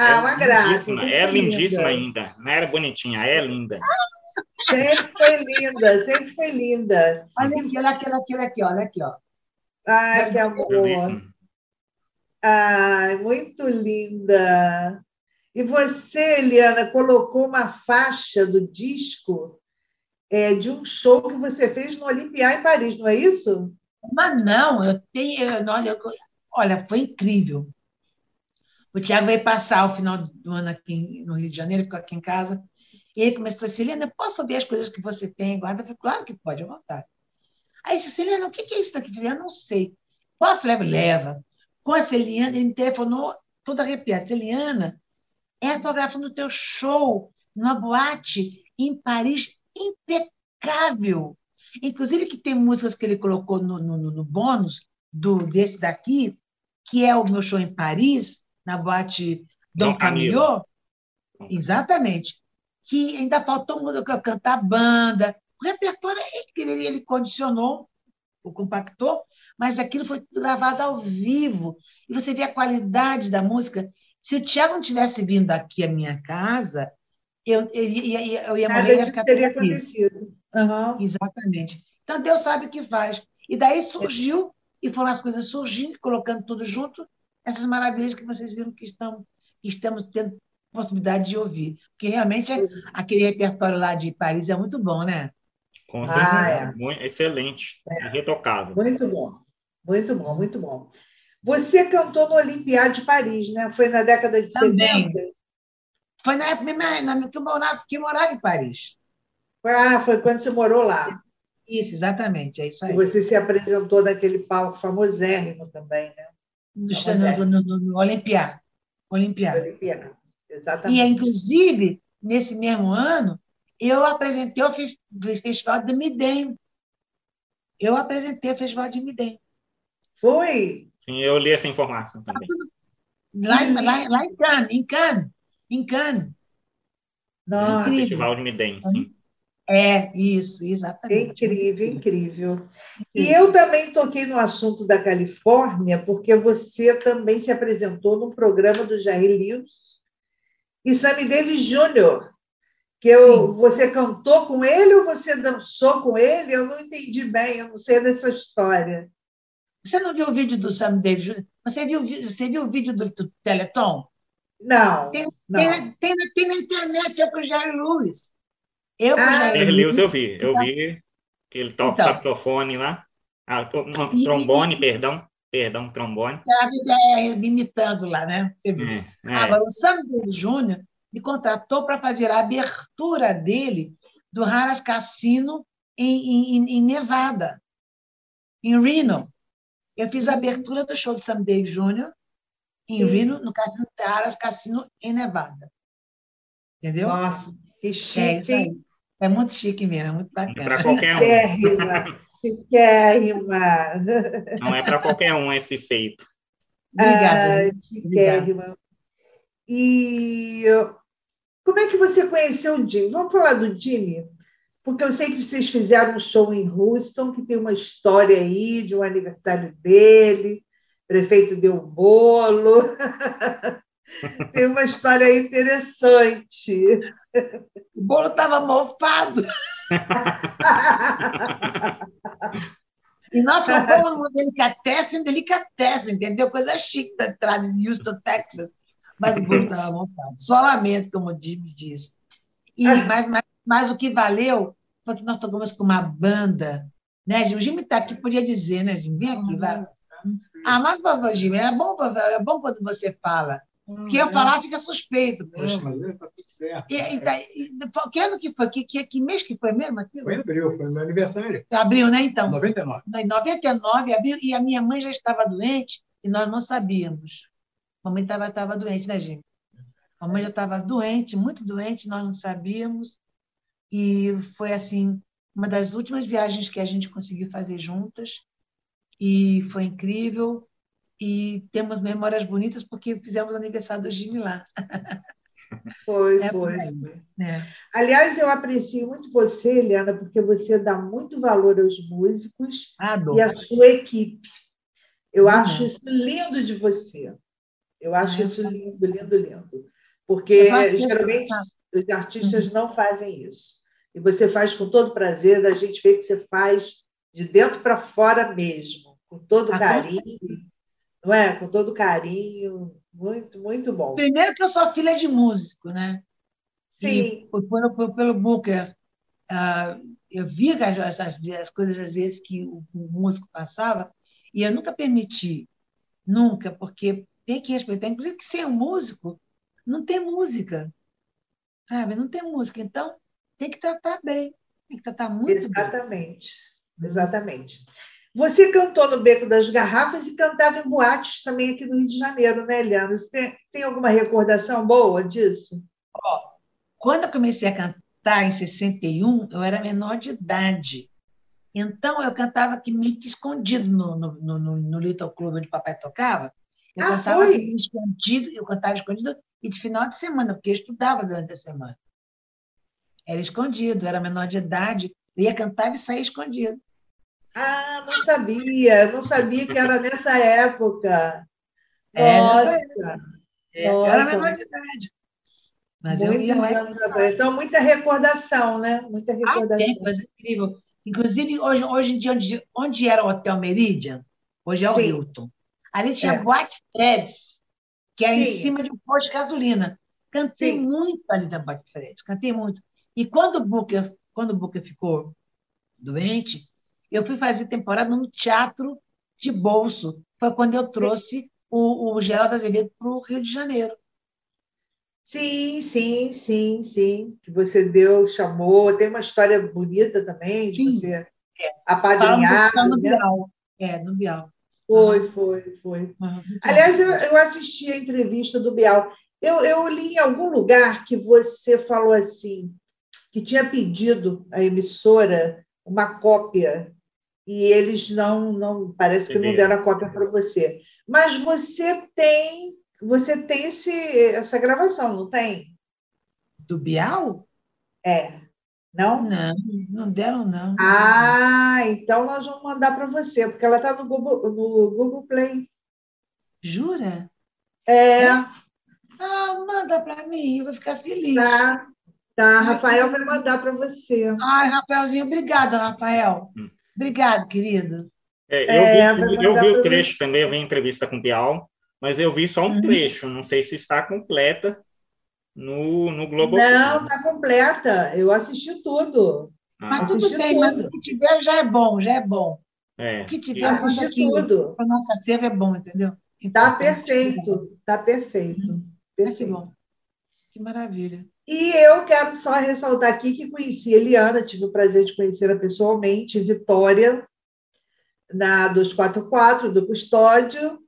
Ah, é uma graça. É lindíssima ainda. Não era bonitinha, é linda. Sempre foi linda, sempre foi linda. Olha aqui, olha aqui, olha aqui, olha aqui, olha aqui, ó. Ai, que amor. Ai, muito linda. E você, Eliana, colocou uma faixa do disco é, de um show que você fez no Olympia em Paris, não é isso? Mas não, eu tenho. Olha, olha foi incrível. O Tiago veio passar o final do ano aqui no Rio de Janeiro, ficou aqui em casa. E ele começou a dizer, Helena, posso ver as coisas que você tem guarda? Eu falei, claro que pode, à vontade. Aí ele disse, Helena, o que é isso daqui? Eu eu não sei. Posso levar? Leva. Com a Celiana, ele me telefonou toda arrepiada. Celiana, é fotografando o teu show numa boate em Paris impecável. Inclusive que tem músicas que ele colocou no, no, no bônus do, desse daqui, que é o meu show em Paris, na boate Dom, Dom Camilo. Exatamente. Que ainda faltou cantar banda, O repertório ele, ele condicionou, o compactou, mas aquilo foi gravado ao vivo. E você vê a qualidade da música. Se o Tiago não tivesse vindo aqui à minha casa, eu, eu, eu, eu ia morrer e ia ficar teria acontecido. Uhum. Exatamente. Então, Deus sabe o que faz. E daí surgiu, e foram as coisas surgindo, colocando tudo junto, essas maravilhas que vocês viram que, estão, que estamos tendo possibilidade de ouvir. Porque realmente aquele repertório lá de Paris é muito bom, né? Com certeza. Ah, é. Muito, excelente. É. Muito bom. Muito bom, muito bom. Você cantou no Olimpiada de Paris, né? Foi na década de Também. 70? Foi na época que eu morava, que eu morava em Paris. Ah, foi quando você morou lá. Isso, exatamente, é isso aí. E você se apresentou naquele palco famosérrimo também, né? No, no, no, no Olimpiá. Olimpiá. Olimpiá, exatamente. E, inclusive, nesse mesmo ano, eu apresentei o Festival de Midem. Eu apresentei o Festival de Midem. Foi? Sim, eu li essa informação também. Lá, lá, lá em Cannes, em Cannes. Em Cannes. Nossa. Festival de Midem, sim. É, isso, exatamente. Incrível, incrível. E eu também toquei no assunto da Califórnia, porque você também se apresentou no programa do Jair Lewis e Sammy Davis Jr., que eu, você cantou com ele ou você dançou com ele? Eu não entendi bem, eu não sei dessa história. Você não viu o vídeo do Sammy Davis Jr.? Você viu, você viu o vídeo do, do Teleton? Não. Tem, não. Tem, tem, tem, na internet, é com o Jair Lewis. Eu, ah, Lewis, eu vi, eu vi que ele toca então, saxofone lá. Ah, trombone, e, perdão. Perdão, trombone. É, imitando lá, né? Você viu. É, é. Agora, o Sam Davis Jr. me contratou para fazer a abertura dele do Haras Cassino em, em, em, Nevada, em Reno. Eu fiz a abertura do show do Sam Davis Jr. em Sim. Reno, no Cassino Haras Cassino, em Nevada. Entendeu? Nossa, que chique. É isso aí. É muito chique mesmo, é muito bacana. Para qualquer um. Chiquérrima. Não é para qualquer um esse feito. Obrigada. Ah, chiquérrima. E como é que você conheceu o Jimmy? Vamos falar do Jimmy? Porque eu sei que vocês fizeram um show em Houston, que tem uma história aí de um aniversário dele, o prefeito deu um bolo. Tem uma história interessante. O bolo estava mofado. e nós compramos uma delicatessen, delicatessen, entendeu? Coisa chique da entrada de Houston, Texas. Mas o bolo estava mofado. Só lamento, como o Jimmy disse. E, mas, mas, mas o que valeu foi que nós tocamos com uma banda. Né, Jimmy? O Jimmy está aqui, podia dizer, né, Jimmy? Vem aqui, vai. Ah, mas, Jimmy, é bom, é bom quando você fala. Porque eu falar fica suspeito. Poxa. É, mas está tudo certo. E, e, tá, e, que ano que foi? Que, que, que mês que foi mesmo aquilo? Foi em abril, foi meu aniversário. Abril, né, então? 99. Em 99, abril, e a minha mãe já estava doente e nós não sabíamos. A mamãe estava tava doente, né, gente? A mãe já estava doente, muito doente, nós não sabíamos. E foi, assim, uma das últimas viagens que a gente conseguiu fazer juntas. E foi incrível e temos memórias bonitas porque fizemos aniversário do Jimmy lá. Foi, é foi. É. Aliás, eu aprecio muito você, Helena, porque você dá muito valor aos músicos Adoro. e à sua equipe. Eu uhum. acho isso lindo de você. Eu acho isso lindo, lindo, lindo. Porque geralmente os artistas uhum. não fazem isso. E você faz com todo prazer, a gente vê que você faz de dentro para fora mesmo, com todo carinho não é? Com todo carinho, muito, muito bom. Primeiro que eu sou filha de músico, né? Sim. E, pelo, pelo Booker, uh, eu via as, as, as, coisas, às vezes, que o, o, músico passava, e eu nunca permiti, nunca, porque tem que respeitar, inclusive que sem o músico, não tem música, sabe? Não tem música, então tem que tratar bem, tem que tratar muito Exatamente, bem. exatamente. Você cantou no Beco das Garrafas e cantava em boates também aqui no Rio de Janeiro, né, Eliana? Você tem, tem alguma recordação boa disso? Oh, quando eu comecei a cantar em 61, eu era menor de idade. Então, eu cantava aqui meio que escondido no, no, no, no Little Club onde o papai tocava. Eu ah, cantava foi? escondido, eu cantava escondido e de final de semana, porque eu estudava durante a semana. Era escondido, era menor de idade. Eu ia cantar e sair escondido. Ah, não sabia, não sabia que era nessa época. É, Nossa, nessa época. É, eu era menor de idade. Mas eu ia lá. e- Então, muita recordação, né? Muita Ah, recordação. tem coisa incrível. Inclusive, hoje, hoje em dia, onde, onde era o Hotel Meridian, hoje é o Sim. Hilton. Ali tinha É. Boate Freds, que é em Sim. cima de um posto de gasolina. Cantei Sim. muito ali da Boate Freds, cantei muito. E quando o Booker, quando o Booker ficou doente, eu fui fazer temporada no teatro de bolso. Foi quando eu trouxe o, o Geraldo Azevedo para o Rio de Janeiro. Sim, sim, sim, sim. Que você deu, chamou. Tem uma história bonita também de Sim. você É. apadrinhar. Falando no né? Bial. É, no Bial. Foi, foi, foi. Ah, muito Aliás, eu, eu assisti a entrevista do Bial. Eu, eu li em algum lugar que você falou assim, que tinha pedido à emissora uma cópia e eles não, não parece que não CD. deram a cópia para você. Mas você tem, você tem esse, essa gravação, não tem? Do Bial? É. Não? Não, não deram, não. Ah, então nós vamos mandar para você, porque ela está no Google, no Google Play. Jura? É, Ah, manda para mim, eu vou ficar feliz. tá. Tá, Rafael vai mandar para você. Ai, Rafaelzinho, obrigada, Rafael. Hum. Obrigado, querido. É, É, eu vi, vai eu vi o trecho também, eu vi a entrevista com o Bial, mas eu vi só um Uhum. trecho, não sei se está completa no, no Globo. Não, tá completa. Eu assisti tudo. Mas Ah, tudo assisti bem, mas tudo. o que tiver já é bom, já é bom. é. O que tiver, Isso. manda Assisti aqui. tudo. Para nossa acervo é bom, entendeu? Tá Então, perfeito. Tá perfeito. Ah, que Perfeito. bom. Que maravilha. E eu quero só ressaltar aqui que conheci a Eliana, tive o prazer de conhecê-la pessoalmente, Vitória, na 244 do Custódio.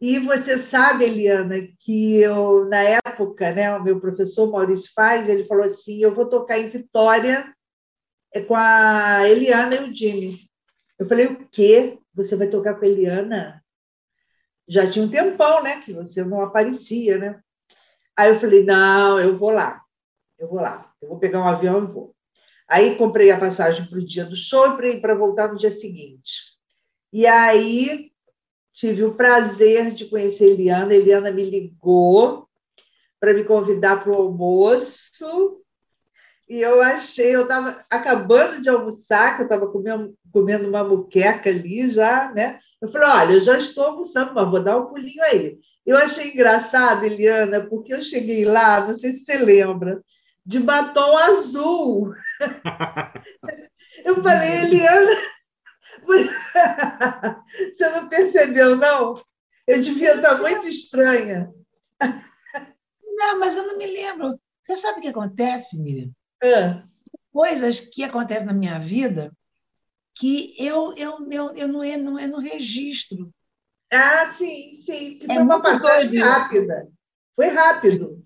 E você sabe, Eliana, que eu, na época, né, o meu professor Maurício Faz, ele falou assim: eu vou tocar em Vitória é, com a Eliana e o Jimmy. Eu falei: o quê? Você vai tocar com a Eliana? Já tinha um tempão, né, que você não aparecia, né? Aí eu falei: não, eu vou lá, eu vou lá, eu vou pegar um avião e vou. Aí comprei a passagem para o dia do show e para voltar no dia seguinte. E aí tive o prazer de conhecer a Eliana. A Eliana me ligou para me convidar para o almoço. E eu achei, eu estava acabando de almoçar, que eu estava comendo, comendo uma muqueca ali já, né? Eu falei, olha, eu já estou almoçando, mas vou dar um pulinho aí. Eu achei engraçado, Eliana, porque eu cheguei lá, não sei se você lembra, de batom azul. Eu falei, Eliana, você não percebeu, não? Eu devia estar muito estranha. Não, mas eu não me lembro. Você sabe o que acontece, Miriam? Ah, Coisas que acontecem na minha vida que eu, eu, eu, eu, não, eu, não, eu não registro. Ah, sim, sim. Que É foi uma passagem rápida. Foi rápido.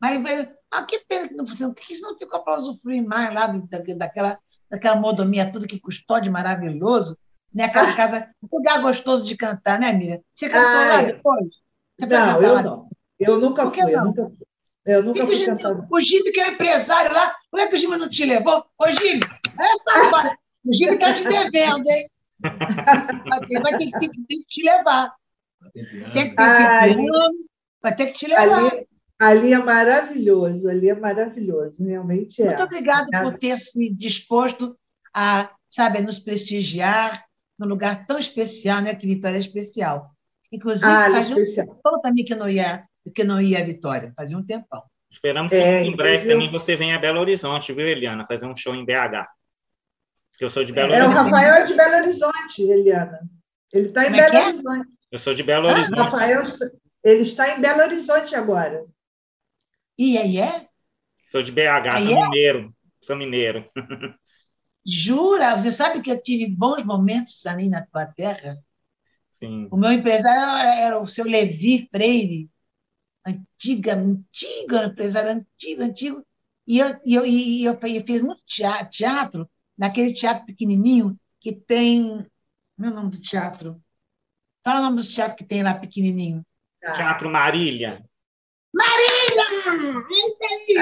Mas, mas ah, que pena que não, que isso não ficou para usufruir mais lá da, daquela, daquela modomia, tudo que custódio maravilhoso, né? Aquela Ah. casa, um lugar gostoso de cantar, né, Miriam? Você cantou Ah, lá é. depois? Você Não, cantar eu lá? não. Eu nunca Por que fui, eu não? nunca fui. Eu Por nunca que que o fui Jimmy, cantar. o Jimmy, que é empresário lá, por que, que o Jimmy não te levou? Ô, Jimmy, essa agora. O Jimmy está te devendo, hein? Vai ter, vai ter, que- tem, que- tem que te levar. Tem que ter Ah, que piano, vai ter que te levar. Ali, ali é maravilhoso, ali é maravilhoso, realmente é. Muito obrigado por ter se disposto a, sabe, a nos prestigiar num lugar tão especial, né? Que Vitória é especial. Inclusive, Ah, ali fazia um especial. tempão também que não ia, que não ia a Vitória. Fazia um tempão. Esperamos que É, em breve inclusive- também você venha a Belo Horizonte, viu, Eliana? Fazer um show em BH. Porque eu sou de Belo É, o Horizonte. Rafael é de Belo Horizonte, Eliana. Ele está em Como é Belo é? Horizonte. Eu sou de Belo O Horizonte. Rafael, ele está em Belo Horizonte agora. E aí é? Sou de BH, Ah, sou é? mineiro. Sou mineiro. Jura? Você sabe que eu tive bons momentos ali na tua terra? Sim. O meu empresário era, o seu Levi Freire, antiga, antigo, empresário antigo, antigo. E eu, e eu, e eu fe- fiz muito tea- teatro, naquele teatro pequenininho que tem. Meu nome do teatro? Fala o nome do teatro que tem lá pequenininho. Tá. Teatro Marília. Marília! Isso aí!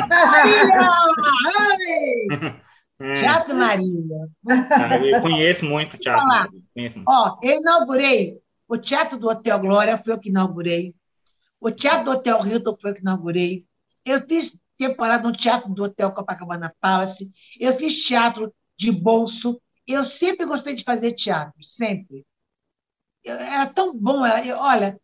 Ah, Marília! É. Teatro Marília. Ah, eu conheço muito Teatro Marília. Conheço muito. Ó, eu inaugurei o Teatro do Hotel Glória, foi eu que inaugurei. O Teatro do Hotel Hilton foi eu que inaugurei. Eu fiz temporada no Teatro do Hotel Copacabana Palace. Eu fiz teatro de bolso. Eu sempre gostei de fazer teatro, sempre. Eu, era tão bom, era, eu, olha,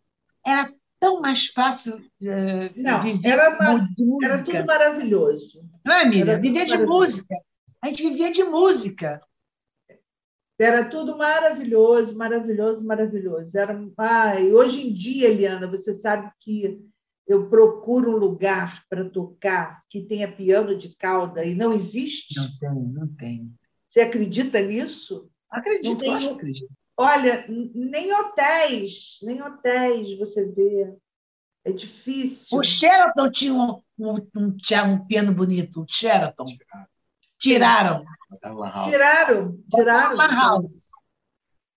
era tão mais fácil uh, Não, viver era, uma, de música. Era tudo maravilhoso. Não é, Miriam? Viver de música. A gente vivia de música. Era tudo maravilhoso, maravilhoso, maravilhoso. Era, ai, hoje em dia, Eliana, você sabe que eu procuro um lugar para tocar que tenha piano de cauda e não existe? Não tem, não tem. Você acredita nisso? Acredito, tem, acho acredito. Olha, nem hotéis, nem hotéis você vê. É difícil. O Sheraton tinha um, um, um, um piano bonito. O Sheraton. Tiraram. Tiraram. Tiraram.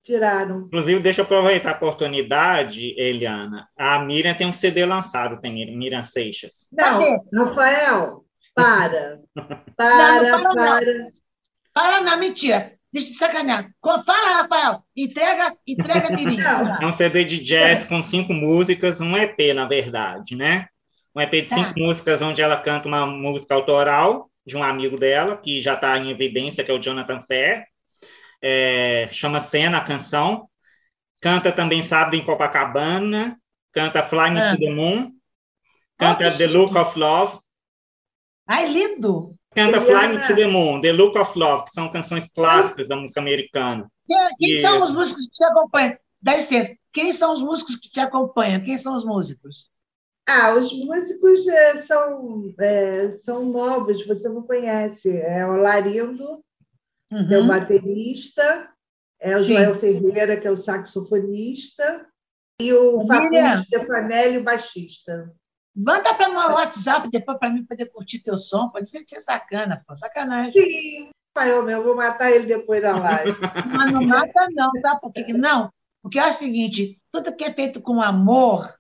Tiraram. Inclusive, deixa eu aproveitar a oportunidade, Eliana. A Miriam tem um CD lançado, tem Miriam Seixas. Não, Rafael, para. Para, não, não para. Para, não. para não, mentira. Deixa de sacanear. Fala, Rafael. Entrega, entrega, Miriam. É um CD de jazz é. com cinco músicas, um EP, na verdade, né? Um EP de cinco é. músicas onde ela canta uma música autoral de um amigo dela, que já está em evidência, que é o Jonathan Fair. É, chama Cena a canção. Canta também Sábado em Copacabana. Canta Fly Me to the Moon. Canta oh, The Look of Love. Ai, lindo! Canta Fly Me to the Moon, The Look of Love, que são canções clássicas da música americana. Quem, quem e... são os músicos que te acompanham? Dá licença. Quem são os músicos que te acompanham? Quem são os músicos? Ah, os músicos é, são, é, são novos, você não conhece. É o Larindo, uhum. que é o uhum. baterista, é o Sim. Joel Ferreira, que é o saxofonista, e o Facundo Stefanelli, o baixista. Manda para o WhatsApp depois para mim poder curtir teu som. Pode ser, ser sacana, pô, sacanagem. Sim, eu meu, vou matar ele depois da live. Mas não mata, não, tá? Porque, não, porque é o seguinte: tudo que é feito com amor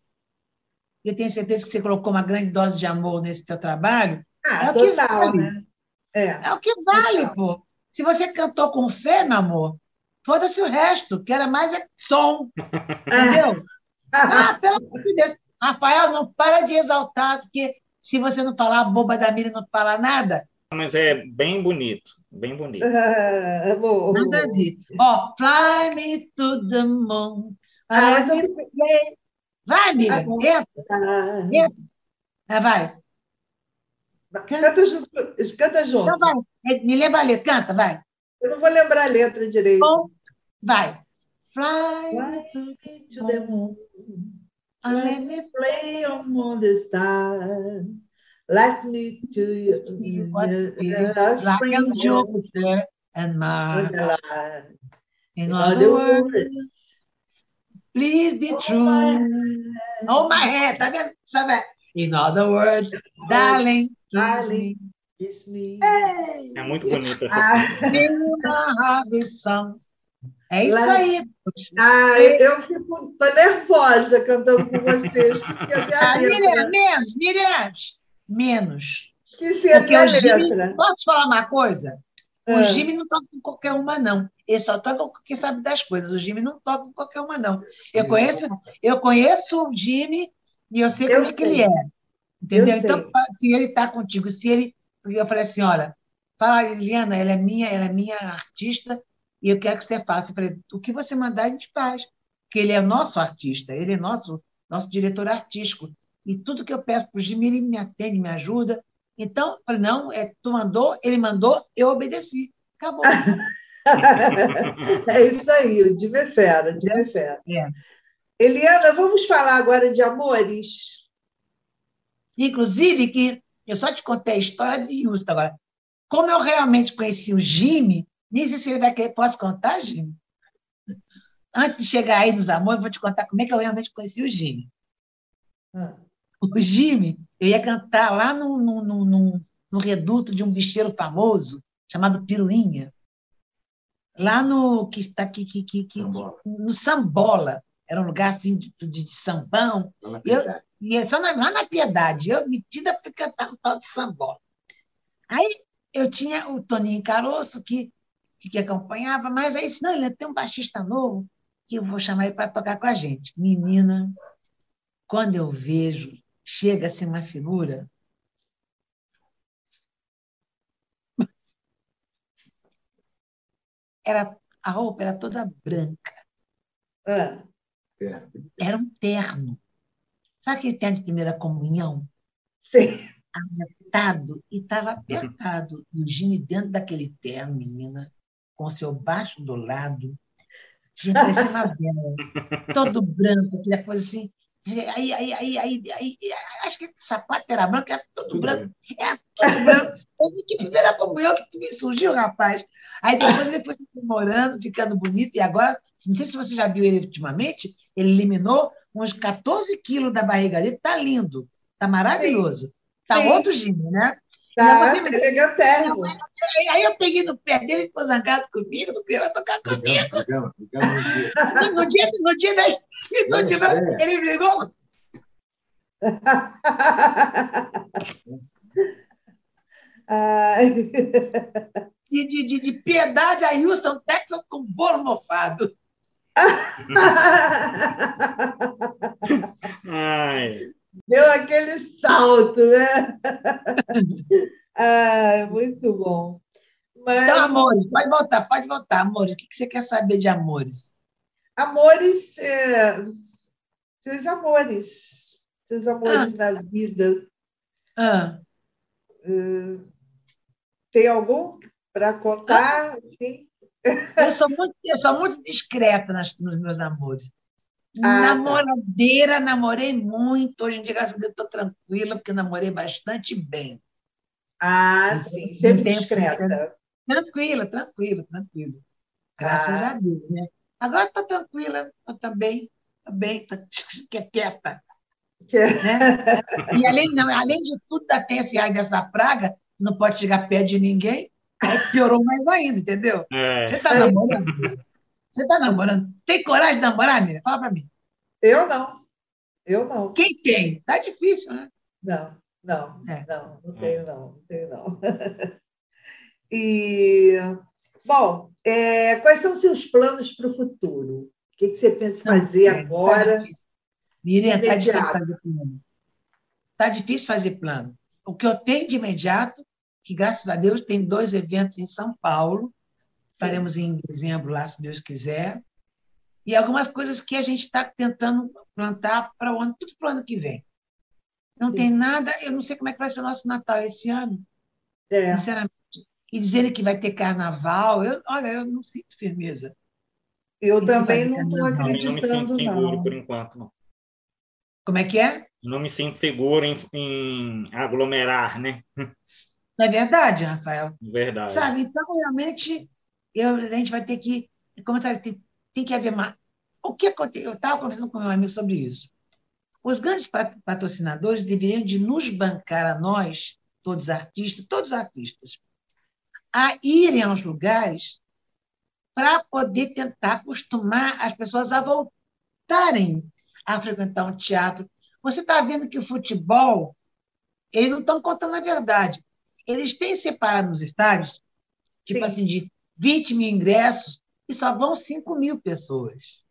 eu tenho certeza que você colocou uma grande dose de amor nesse teu trabalho. Ah, é total, o que vale. Né? É. é o que vale, pô. Se você cantou com fé, meu amor, foda-se o resto, que era mais é som. Entendeu? ah, pelo amor de Deus. Rafael, não para de exaltar, porque se você não falar a boba da Miriam, não falar nada. Mas é bem bonito, bem bonito. Ah, bom. Nada a ver. Ó, fly me to the moon. Ah, mas eu... Vai, amiga, tá entra. entra. É, vai. Canta junto. Canta junto. Então vai. Me lembra a letra, canta, vai. Eu não vou lembrar a letra direito. Bom, vai. Fly, Fly to, to the moon. And let me play among the stars. Let me to you. See what is like Jupiter and Mars. In other words, Please be oh true. My oh, my head. Tá vendo? Sabe? In other words, darling, kiss me. Kiss me. Hey. É muito bonito essa ah. songs. É isso aí. Ah, eu fico tô nervosa cantando com vocês. Ah, Miriam, menos, Miriam, menos. Esqueci a minha letra. Posso falar uma coisa? O ah. Jimmy não toca com qualquer uma, não. Ele só toca com quem sabe das coisas. O Jimmy não toca com qualquer uma, não. Eu conheço, eu conheço o Jimmy e eu sei eu como sei. é que ele é. Entendeu? Então, se ele está contigo, se ele. Eu falei assim: olha, fala, Eliana, ela é minha, ela é minha artista, e eu quero que você faça. Eu falei, o que você mandar, a gente faz. Porque ele é nosso artista, ele é nosso, nosso diretor artístico. E tudo que eu peço para o Jimmy, ele me atende, me ajuda. Então, eu falei, não, é, tu mandou, ele mandou, eu obedeci. Acabou. é isso aí, o Dime é fera, o Dime é fera. É. Eliana, vamos falar agora de amores. Inclusive, que eu só te contei a história de Justo agora. Como eu realmente conheci o Jimmy, se ele vai querer. Posso contar, Jimmy? Antes de chegar aí nos amores, vou te contar como é que eu realmente conheci o Jimmy. Ah. O Jimmy, eu ia cantar lá no, no, no, no, reduto de um bicheiro famoso chamado Piruinha lá no que está aqui, que, que, que, no Sambola, era um lugar assim de, de, de sambão. Eu, e é só na, lá na Piedade, eu metida para cantar o tal de Sambola. Aí eu tinha o Toninho Caroço, que, que acompanhava, mas aí, senão ele tem um baixista novo, que eu vou chamar ele para tocar com a gente. Menina, quando eu vejo, chega assim uma figura. Era, a roupa era toda branca. Ah, Era um terno. Sabe aquele terno de primeira comunhão? sim. Apertado, e estava apertado. E o Jimmy dentro daquele terno, menina, com seu baixo do lado, tinha parecia uma vela, todo branco, aquela coisa assim. Aí, aí, aí, aí, aí, acho que o sapato era branco, era todo Tudo branco. Era todo branco. Vi que primeira comunhão que me surgiu, rapaz. Aí depois ele foi se aprimorando, ficando bonito, e agora, não sei se você já viu ele ultimamente, ele eliminou uns 14 quilos da barriga dele, tá lindo, tá maravilhoso. Tá Sim. outro Jimmy, né? Tá, você me- elegantérrimo. Aí, aí eu peguei no pé dele, ficou zangado comigo, não queria tocar comigo. Brigamos, brigamos, no dia. No dia, no dia da, no Eu dia da- sei. ele brigou. Ai. De, de, de, de piedade a Houston, Texas, com bolo mofado. Ai, Deu aquele salto, né? Ai, muito bom. Mas, Então, amores, pode voltar, pode voltar, amores. O que você quer saber de amores? amores, é, seus amores, seus amores na vida. Ah, Tem algum para contar? Sim. eu, sou muito, eu sou muito discreta nas, nos meus amores. Ah, tá. Namoradeira, namorei muito. Hoje em dia, graças a Deus, estou tranquila, porque namorei bastante bem. Ah, sim, sempre Tem- discreta. Tranquila, tranquila, tranquila. Graças Ah. a Deus, né? Agora estou tranquila, estou bem, estou bem, estou quieta. né? E além, não, além de tudo, ainda tem esse ai dessa praga, não pode chegar perto de ninguém, aí piorou mais ainda, entendeu? é. Você está namorando? Você está namorando? Tem coragem de namorar, menina? Fala para mim. Eu não. Eu não. Quem tem? Tá difícil, né? Não, não, É. não, não tenho, não, não tenho, não. E, bom, é, quais são seus planos para o futuro? O que, que você pensa em fazer Tá agora? difícil. Miriam, tá difícil fazer plano. Tá difícil fazer plano. O que eu tenho de imediato, que graças a Deus tem dois eventos em São Paulo, faremos em dezembro lá, se Deus quiser, e algumas coisas que a gente está tentando plantar para o ano, tudo para o ano que vem. Não Sim. tem nada, eu não sei como é que vai ser o nosso Natal esse ano, É, sinceramente. E dizerem que vai ter carnaval, eu, olha, eu não sinto firmeza. eu Isso também não estou. Também não me sinto acreditando, seguro não. por enquanto, não. Como é que é? Não me sinto seguro em, em aglomerar, né? Não é verdade, Rafael? Verdade. Sabe? Então, realmente, eu, a gente vai ter que. Como eu falei, tem, tem que haver mais. O que aconteceu? Eu estava conversando com meu amigo sobre isso. Os grandes pat- patrocinadores deveriam de nos bancar a nós, todos artistas, todos artistas, a irem aos lugares para poder tentar acostumar as pessoas a voltarem a frequentar um teatro. Você está vendo que o futebol, eles não estão contando a verdade. Eles têm separado nos estádios, tipo Sim. assim, de 20 mil ingressos, e só vão 5 mil pessoas.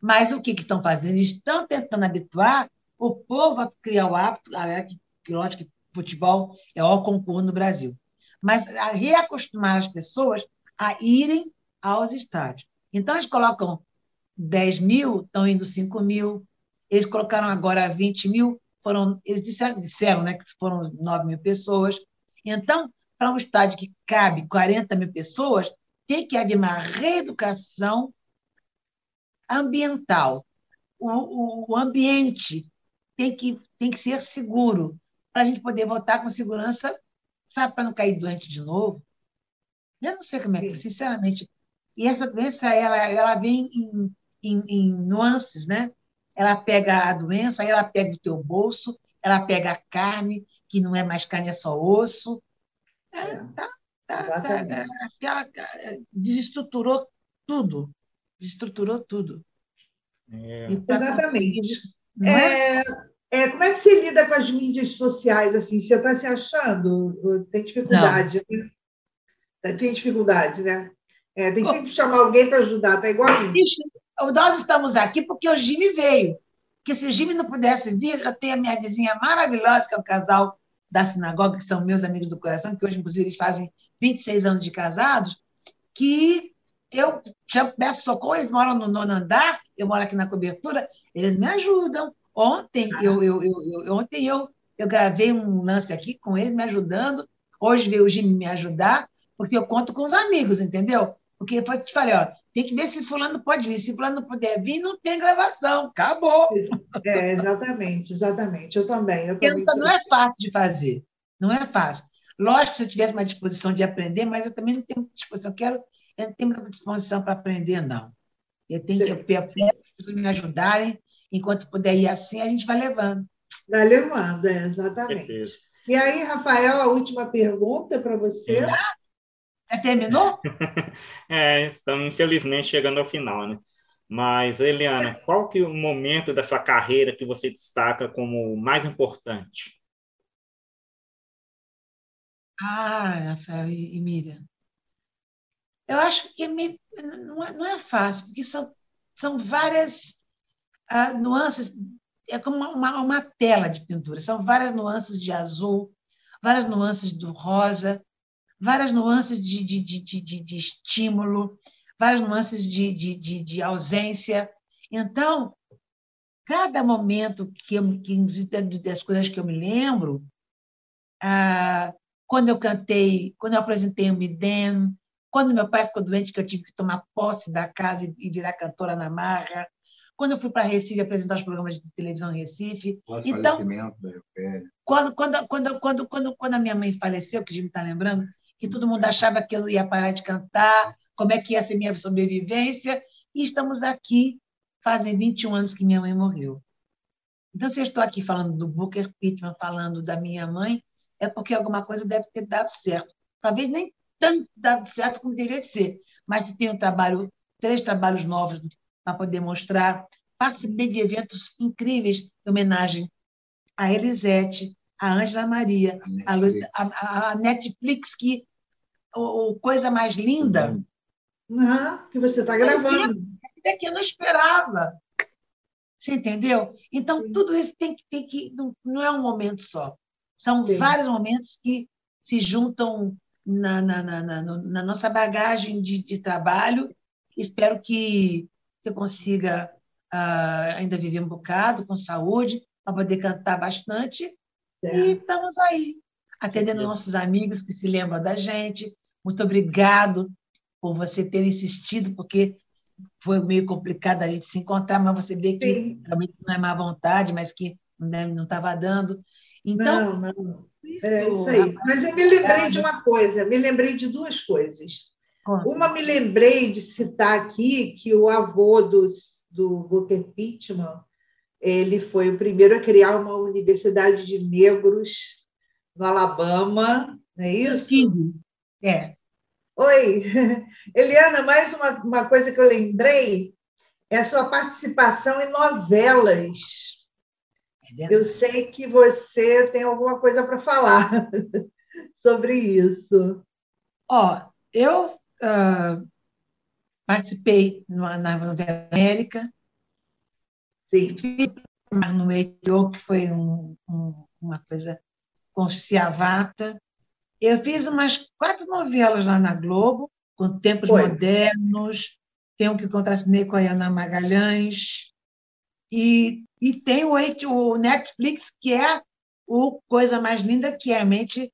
Mas o que que estão fazendo? Estão tentando habituar o povo a criar o hábito, que lógico que futebol é o concurso no Brasil, mas a reacostumar as pessoas a irem aos estádios. Então, eles colocam 10 mil, estão indo 5 mil, eles colocaram agora 20 mil, foram, eles disseram, disseram né, que foram 9 mil pessoas. Então, para um estádio que cabe 40 mil pessoas, tem que haver uma reeducação ambiental. O, o, o ambiente tem que, tem que ser seguro para a gente poder votar com segurança, sabe, para não cair doente de novo. Eu não sei como é que, sinceramente. E essa doença, ela, ela vem em, em, em nuances, né? Ela pega a doença, aí ela pega o teu bolso, ela pega a carne, que não é mais carne, é só osso. É, É. tá, tá, tá, Exatamente. aquela, desestruturou tudo. Desestruturou tudo. É. Pra Exatamente. é? É, É, como é que você lida com as mídias sociais? Assim, você está se achando? Tem dificuldade? Né? Tem dificuldade, né? É, tem que sempre chamar alguém para ajudar, tá igual a mim. Nós estamos aqui porque o Jimmy veio. Porque se o Jimmy não pudesse vir, eu tenho a minha vizinha maravilhosa, que é o casal da sinagoga, que são meus amigos do coração, que hoje, inclusive, eles fazem 26 anos de casados, que eu já peço socorro, eles moram no nono andar, eu moro aqui na cobertura, eles me ajudam. Ontem eu, eu, eu, eu, ontem eu, eu gravei um lance aqui com eles me ajudando. Hoje veio o Jimmy me ajudar, porque eu conto com os amigos, entendeu? Porque foi que te falei, ó, tem que ver se fulano pode vir. Se fulano não puder vir, não tem gravação. Acabou. É, exatamente, exatamente. Eu também. Eu também não é fácil de fazer. Não é fácil. Lógico que se eu tivesse uma disposição de aprender, mas eu também não tenho disposição. Eu quero, eu não tenho muita disposição para aprender, não. Eu tenho Sim. que eu peço as pessoas me ajudarem enquanto puder ir assim, a gente vai levando. Vai levando, é, exatamente. E aí, Rafael, a última pergunta para você. Já terminou? é, estamos infelizmente chegando ao final, né? Mas, Eliana, qual que é o momento da sua carreira que você destaca como mais importante? Ah, Rafael e, e Miriam. Eu acho que me, não, é, não é fácil, porque são, são várias ah, nuances, é como uma, uma, tela de pintura, são várias nuances de azul, várias nuances do rosa, várias nuances de, de, de, de, de estímulo, várias nuances de, de, de, de ausência. Então, cada momento que, eu, que das coisas que eu me lembro, ah, quando eu cantei, quando eu apresentei o Midem, quando meu pai ficou doente, que eu tive que tomar posse da casa e, e virar cantora na marra, quando eu fui para Recife apresentar os programas de televisão em Recife. Pós então, falecimento da Eupélia. Quando, quando, quando, quando, quando, quando a minha mãe faleceu, que a gente está lembrando, que todo mundo achava que eu ia parar de cantar, como é que ia ser minha sobrevivência, e estamos aqui, fazem 21 anos que minha mãe morreu. Então, se eu estou aqui falando do Booker Pittman, falando da minha mãe, é porque alguma coisa deve ter dado certo. Talvez nem tanto dado certo como deveria ser, mas se tem um trabalho, três trabalhos novos para poder mostrar. Participei de eventos incríveis de homenagem a Elisete, a Ângela Maria, a Netflix, a, a, a Netflix que o, coisa mais linda. Uhum, que você está gravando. É que eu não esperava. Você entendeu? Então, Sim. tudo isso tem que, tem que. Não é um momento só. São Sim. vários momentos que se juntam na, na, na, na, na nossa bagagem de, de trabalho. Espero que que eu consiga uh, ainda viver um bocado com saúde, para poder cantar bastante. É. E estamos aí, atendendo Sim. nossos amigos que se lembram da gente. Muito obrigado por você ter insistido, porque foi meio complicado a gente se encontrar, mas você vê que Sim. realmente não é má vontade, mas que não estava dando. Então, não, não. É isso aí. Mas eu me lembrei de uma coisa, me lembrei de duas coisas. Uma me lembrei de citar aqui que o avô do, do Booker Pittman ele foi o primeiro a criar uma universidade de negros no Alabama, não é isso? Sim, é. Oi, Eliana, mais uma, uma coisa que eu lembrei é a sua participação em novelas. É eu sei que você tem alguma coisa para falar sobre isso. Ó, eu uh, participei na, na novela América. Sim. no Etiô, que foi um, um, uma coisa com Ciavata. Eu fiz umas quatro novelas lá na Globo, com Tempos foi. Modernos, tem o que contracenei com a Ana Magalhães, e, e tem o, o Netflix, que é o Coisa Mais Linda, que é realmente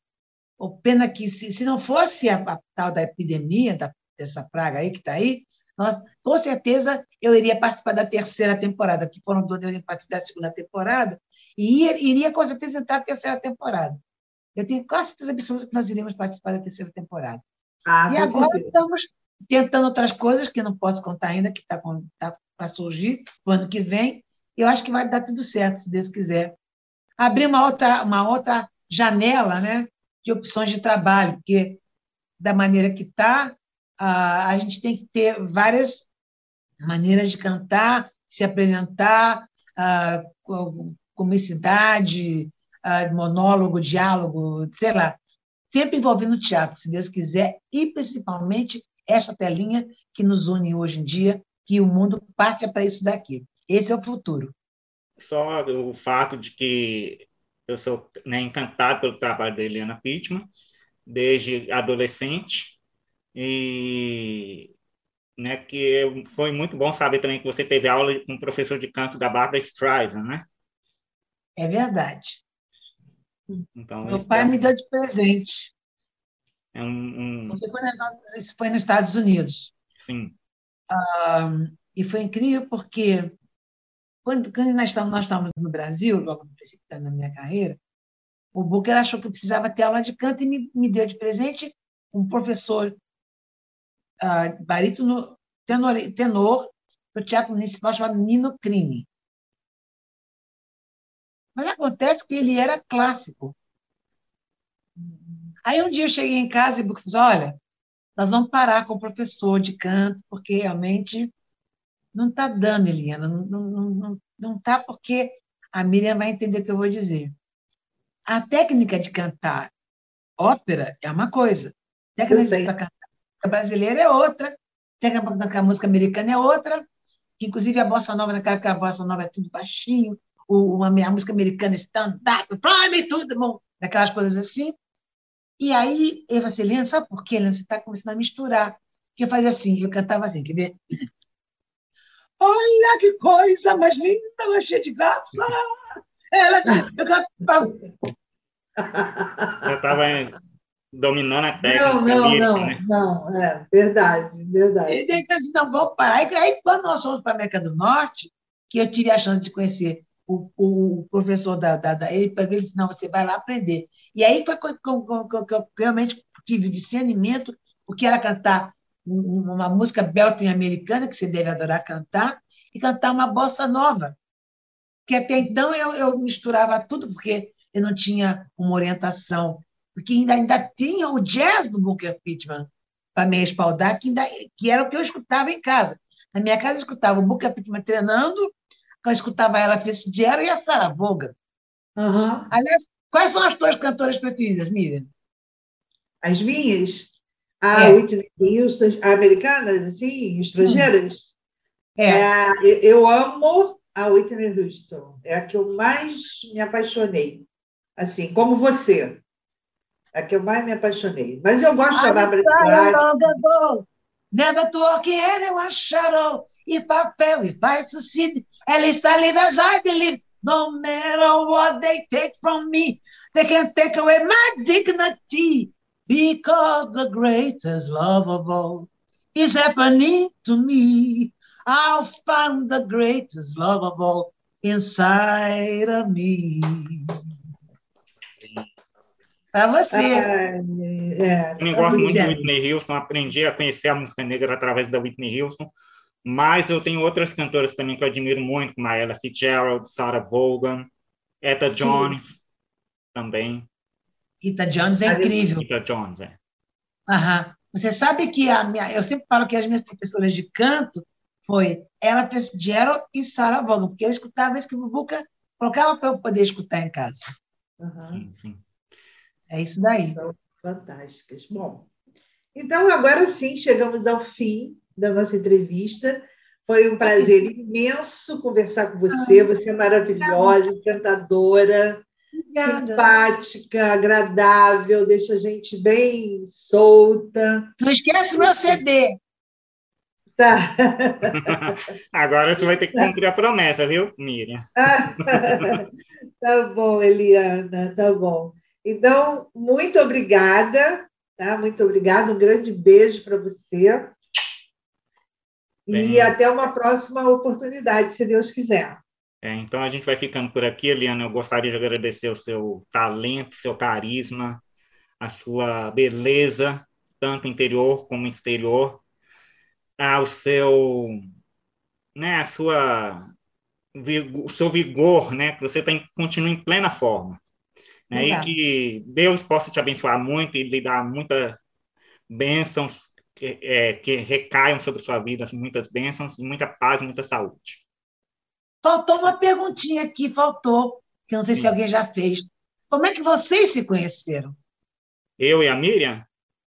o pena que, se, se não fosse a, a, tal da epidemia, da, dessa praga aí que está aí, nós, com certeza eu iria participar da terceira temporada, que foram duas, eu iria participar da segunda temporada, e ia, iria com certeza entrar na terceira temporada. Eu tenho quase certeza absoluta que nós iríamos participar da terceira temporada. Ah, e agora certeza. estamos tentando outras coisas que não posso contar ainda, que está tá para surgir no ano que vem. Eu acho que vai dar tudo certo, se Deus quiser. Abrir uma outra, uma outra janela, né? de opções de trabalho, porque da maneira que está, a, gente tem que ter várias maneiras de cantar, se apresentar, com, comicidade, uh, monólogo, diálogo, sei lá, sempre envolvendo teatro, se Deus quiser, e principalmente esta telinha que nos une hoje em dia, que o mundo parte para isso daqui. Esse é o futuro. Só o fato de que eu sou né, encantado pelo trabalho da Helena Pittman, desde adolescente, e né, que foi muito bom saber também que você teve aula com o professor de canto da Barbara Streisand, né? É verdade. Então, Meu pai é... me deu de presente. É um, um... Isso foi nos Estados Unidos. Sim. Um, e foi incrível porque quando, quando nós, estávamos, nós estávamos no Brasil, logo no princípio na minha carreira, o Booker achou que eu precisava ter aula de canto e me, me deu de presente um professor uh, barítono tenor, tenor do Teatro Municipal chamado Nino Crime. Mas acontece que ele era clássico. Aí um dia eu cheguei em casa e falei, olha, nós vamos parar com o professor de canto, porque realmente não está dando, Eliana, não está não, não, não tá porque a Miriam vai entender o que eu vou dizer. A técnica de cantar ópera é uma coisa, a técnica para cantar brasileira é outra, a técnica para cantar música americana é outra, inclusive a bossa nova, naquela a bossa nova é tudo baixinho, o, a música americana stand-up, fly me to the moon, aquelas coisas assim. E aí, Eva Celina, sabe por quê, Helena? Você está começando a misturar. Porque eu fazia assim, eu cantava assim, quer ver? Olha que coisa mais linda, mais cheia de graça! Ela, eu cantava. Você estava dominando a técnica. Não, não, lírica, não, né? não, é verdade, verdade. E daí, assim, não, vamos parar. Aí, quando nós fomos para a América do Norte, que eu tive a chance de conhecer o, o professor da, da, da ele, ele não, você vai lá aprender. E aí foi que eu realmente tive discernimento, o que era cantar uma música belting americana, que você deve adorar cantar, e cantar uma bossa nova. Que até então eu, eu misturava tudo, porque eu não tinha uma orientação, porque ainda, ainda tinha o jazz do Booker Pittman para me respaldar, que, ainda, que era o que eu escutava em casa. Na minha casa eu escutava o Booker Pittman treinando eu escutava ela Fitzgerald e a Sarah. Uhum. Aliás, quais são as tuas cantoras preferidas, Miriam? As minhas? A é. Whitney Houston, americanas, assim, estrangeiras? É. é. Eu amo a Whitney Houston. É a que eu mais me apaixonei. Assim, como você. É a que eu mais me apaixonei. Mas eu gosto da Bárbara Streisand. Never to walk in anyone's shadow. If I fail, if I succeed, at least I live as I believe. No matter what they take from me, they can take away my dignity. Because the greatest love of all is happening to me. I'll find the greatest love of all inside of me. Para você. é, eu não gosto muito de Whitney Houston, aprendi a conhecer a música negra através da Whitney Houston, mas eu tenho outras cantoras também que eu admiro muito, como a Ella Fitzgerald, Sarah Vaughan, Etta Jones Sim. também. Etta Jones é incrível. Etta Jones, é. Aham. Você sabe que a minha, eu sempre falo que as minhas professoras de canto foi Ella Fitzgerald e Sarah Vaughan, porque eu escutava isso que o Buca colocava para eu poder escutar em casa. Uhum. Sim, sim. É isso daí. Então, fantásticas. Bom, então agora sim chegamos ao fim da nossa entrevista. Foi um prazer imenso conversar com você. Você é maravilhosa, encantadora, Obrigada. simpática, agradável, deixa a gente bem solta. Não esquece o meu CD. Tá. Agora você vai ter que cumprir a promessa, viu, Miriam? tá bom, Eliana, tá bom. Então, muito obrigada, tá? Muito obrigada, um grande beijo para você. Bem, e até uma próxima oportunidade, se Deus quiser. É, então a gente vai ficando por aqui, Eliana. Eu gostaria de agradecer o seu talento, seu carisma, a sua beleza, tanto interior como exterior, ao seu, né, a sua, o seu vigor, né, que você tem, continua em plena forma. Né? E que Deus possa te abençoar muito e lhe dar muitas bênçãos que, é, que recaiam sobre sua vida, muitas bênçãos, muita paz, muita saúde. Faltou uma perguntinha aqui, faltou. que eu não sei se alguém já fez. Como é que vocês se conheceram? Eu e a Miriam?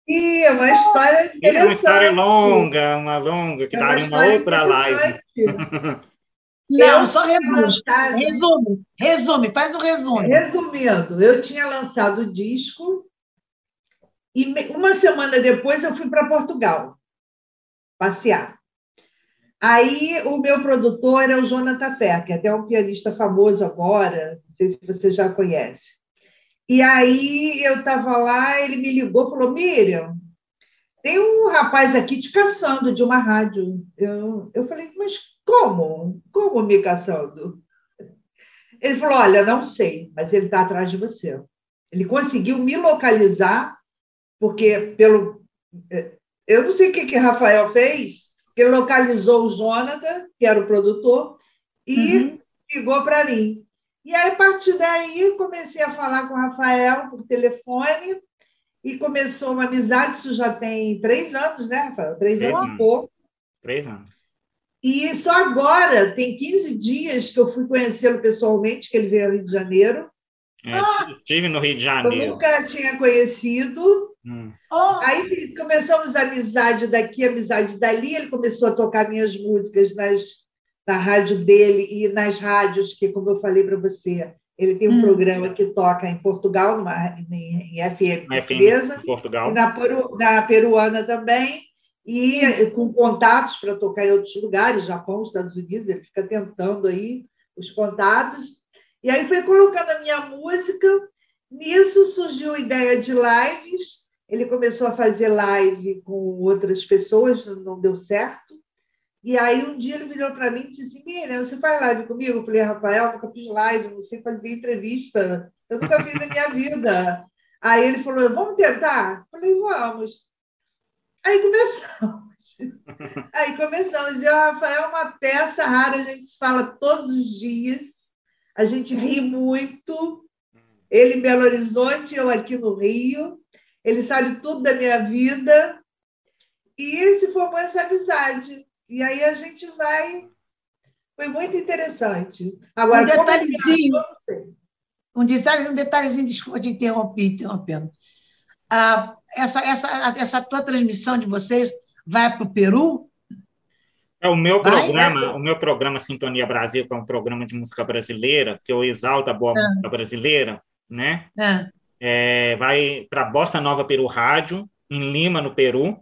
E é uma história interessante. É uma história longa, uma longa, que é daria uma, uma outra live. Não, eu só resume. Resume, resume, faz o um resumo. Resumindo, eu tinha lançado o disco e uma semana depois eu fui para Portugal passear. Aí o meu produtor é o Jonathan Fer, que é até um pianista famoso agora, não sei se você já conhece. E aí eu estava lá, ele me ligou, falou: Miriam, tem um rapaz aqui te caçando de uma rádio. Eu, eu falei, mas como? Como me caçando? Ele falou: Olha, não sei, mas ele está atrás de você. Ele conseguiu me localizar, porque pelo. Eh, eu não sei o que, que Rafael fez, ele localizou o Jonathan, que era o produtor, e uhum. ligou para mim. E aí, a partir daí, comecei a falar com o Rafael por telefone e começou uma amizade. Isso já tem três anos, né, Rafael? Três, três anos e pouco. Três anos. E só agora, tem 15 dias que eu fui conhecê-lo pessoalmente, que ele veio ao Rio de Janeiro. É, ah, estive no Rio de Janeiro. Eu nunca tinha conhecido. Hum. Oh. Aí começamos a amizade daqui, amizade dali. Ele começou a tocar minhas músicas nas na rádio dele e nas rádios que, como eu falei para você, ele tem um hum. programa que toca em Portugal, numa, em, em FM portuguesa, Portugal. e na, peru, na peruana também, e com contatos para tocar em outros lugares, Japão, Estados Unidos, ele fica tentando aí os contatos. E aí foi colocando a minha música, nisso surgiu a ideia de lives, ele começou a fazer live com outras pessoas, não deu certo, e aí um dia ele virou para mim e disse assim, Miriam, você faz live comigo? Eu falei, Rafael, nunca fiz live, não sei fazer entrevista, eu nunca fiz na minha vida. Aí ele falou, vamos tentar? Eu falei, vamos. Aí começamos. Aí começamos. E o Rafael é uma peça rara, a gente se fala todos os dias, a gente ri muito. Ele em Belo Horizonte, eu aqui no Rio. Ele sabe tudo da minha vida. E se formou essa amizade. E aí a gente vai. Foi muito interessante. Agora, um detalhezinho. Um detalhe, um detalhezinho, desculpa te interromper, interrompendo. Ah, essa, essa, essa tua transmissão de vocês vai para o Peru? É o meu programa, vai? o meu programa Sintonia Brasil, que é um programa de música brasileira, que eu exalto a boa ah. música brasileira, né? Ah. É, vai para Bossa Nova Peru Rádio, em Lima, no Peru,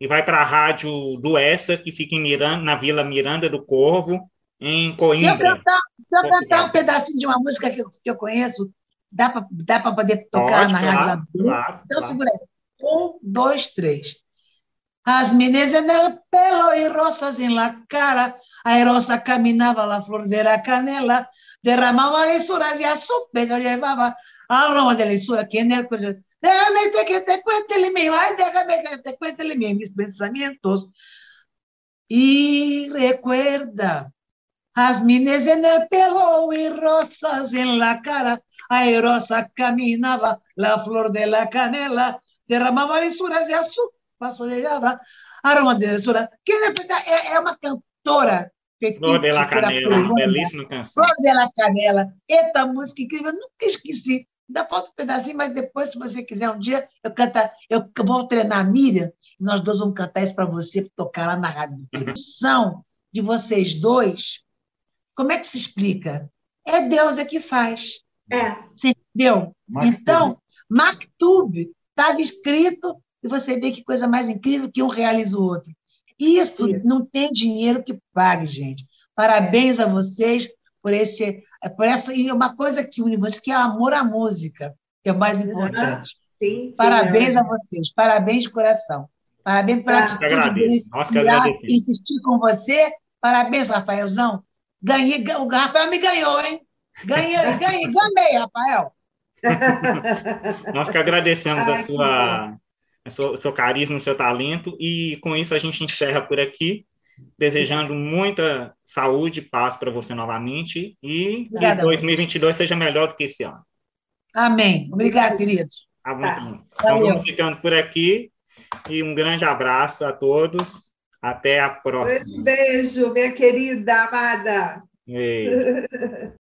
e vai para a rádio do Essa, que fica em Miranda, na Vila Miranda do Corvo, em Coimbra. Se eu cantar, se eu cantar um pedacinho de uma música que eu, que eu conheço, dá para dá poder tocar Pode, na claro, rádio do claro, Então, claro. segura aí. Um, dois, três. As meninas en el pelo y rosas en la cara, airosa caminaba la flor de la canela, derramaba lisuras y a su pecho llevaba aroma de lisura que en el Déjame que te cuente mío, ay, déjame que te cuente mío, mis pensamientos. Y recuerda, jazmines en el pelo y rosas en la cara. Airosa caminaba la flor de la canela, derramava lisuras e a su passo llegaba aroma de lisura. Que é, é uma cantora Flor de la Canela, belíssima canção. Flor de la Canela. Eita música incrível, nunca esqueci. Ainda falta um pedacinho, mas depois, se você quiser um dia, eu cantar, eu, vou treinar a Miriam, e nós dois vamos cantar isso para você, tocar lá na Rádio do São de vocês dois, como é que se explica? É Deus é que faz. É. Você entendeu? Então, Mactube estava escrito, e você vê que coisa mais incrível que um realiza o outro. Isso Sim. não tem dinheiro que pague, gente. Parabéns a vocês por esse é por essa e uma coisa que une vocês, que é amor à música, que é o mais importante. Sim, sim, parabéns é. a vocês, parabéns de coração. Parabéns pela atitude de insistir com você. Parabéns, Rafaelzão. Ganhei, o Rafael me ganhou, hein? Ganhei, ganhei, ganhei, Rafael. Nós que agradecemos Ai, a sua, a sua, o seu carisma, o seu talento, e com isso a gente encerra por aqui desejando muita saúde e paz para você novamente e Obrigada, que 2022 seja melhor do que esse ano. Amém. Obrigado, queridos. Tá tá. Então vamos ficando por aqui e um grande abraço a todos. Até a próxima. Um beijo, minha querida amada.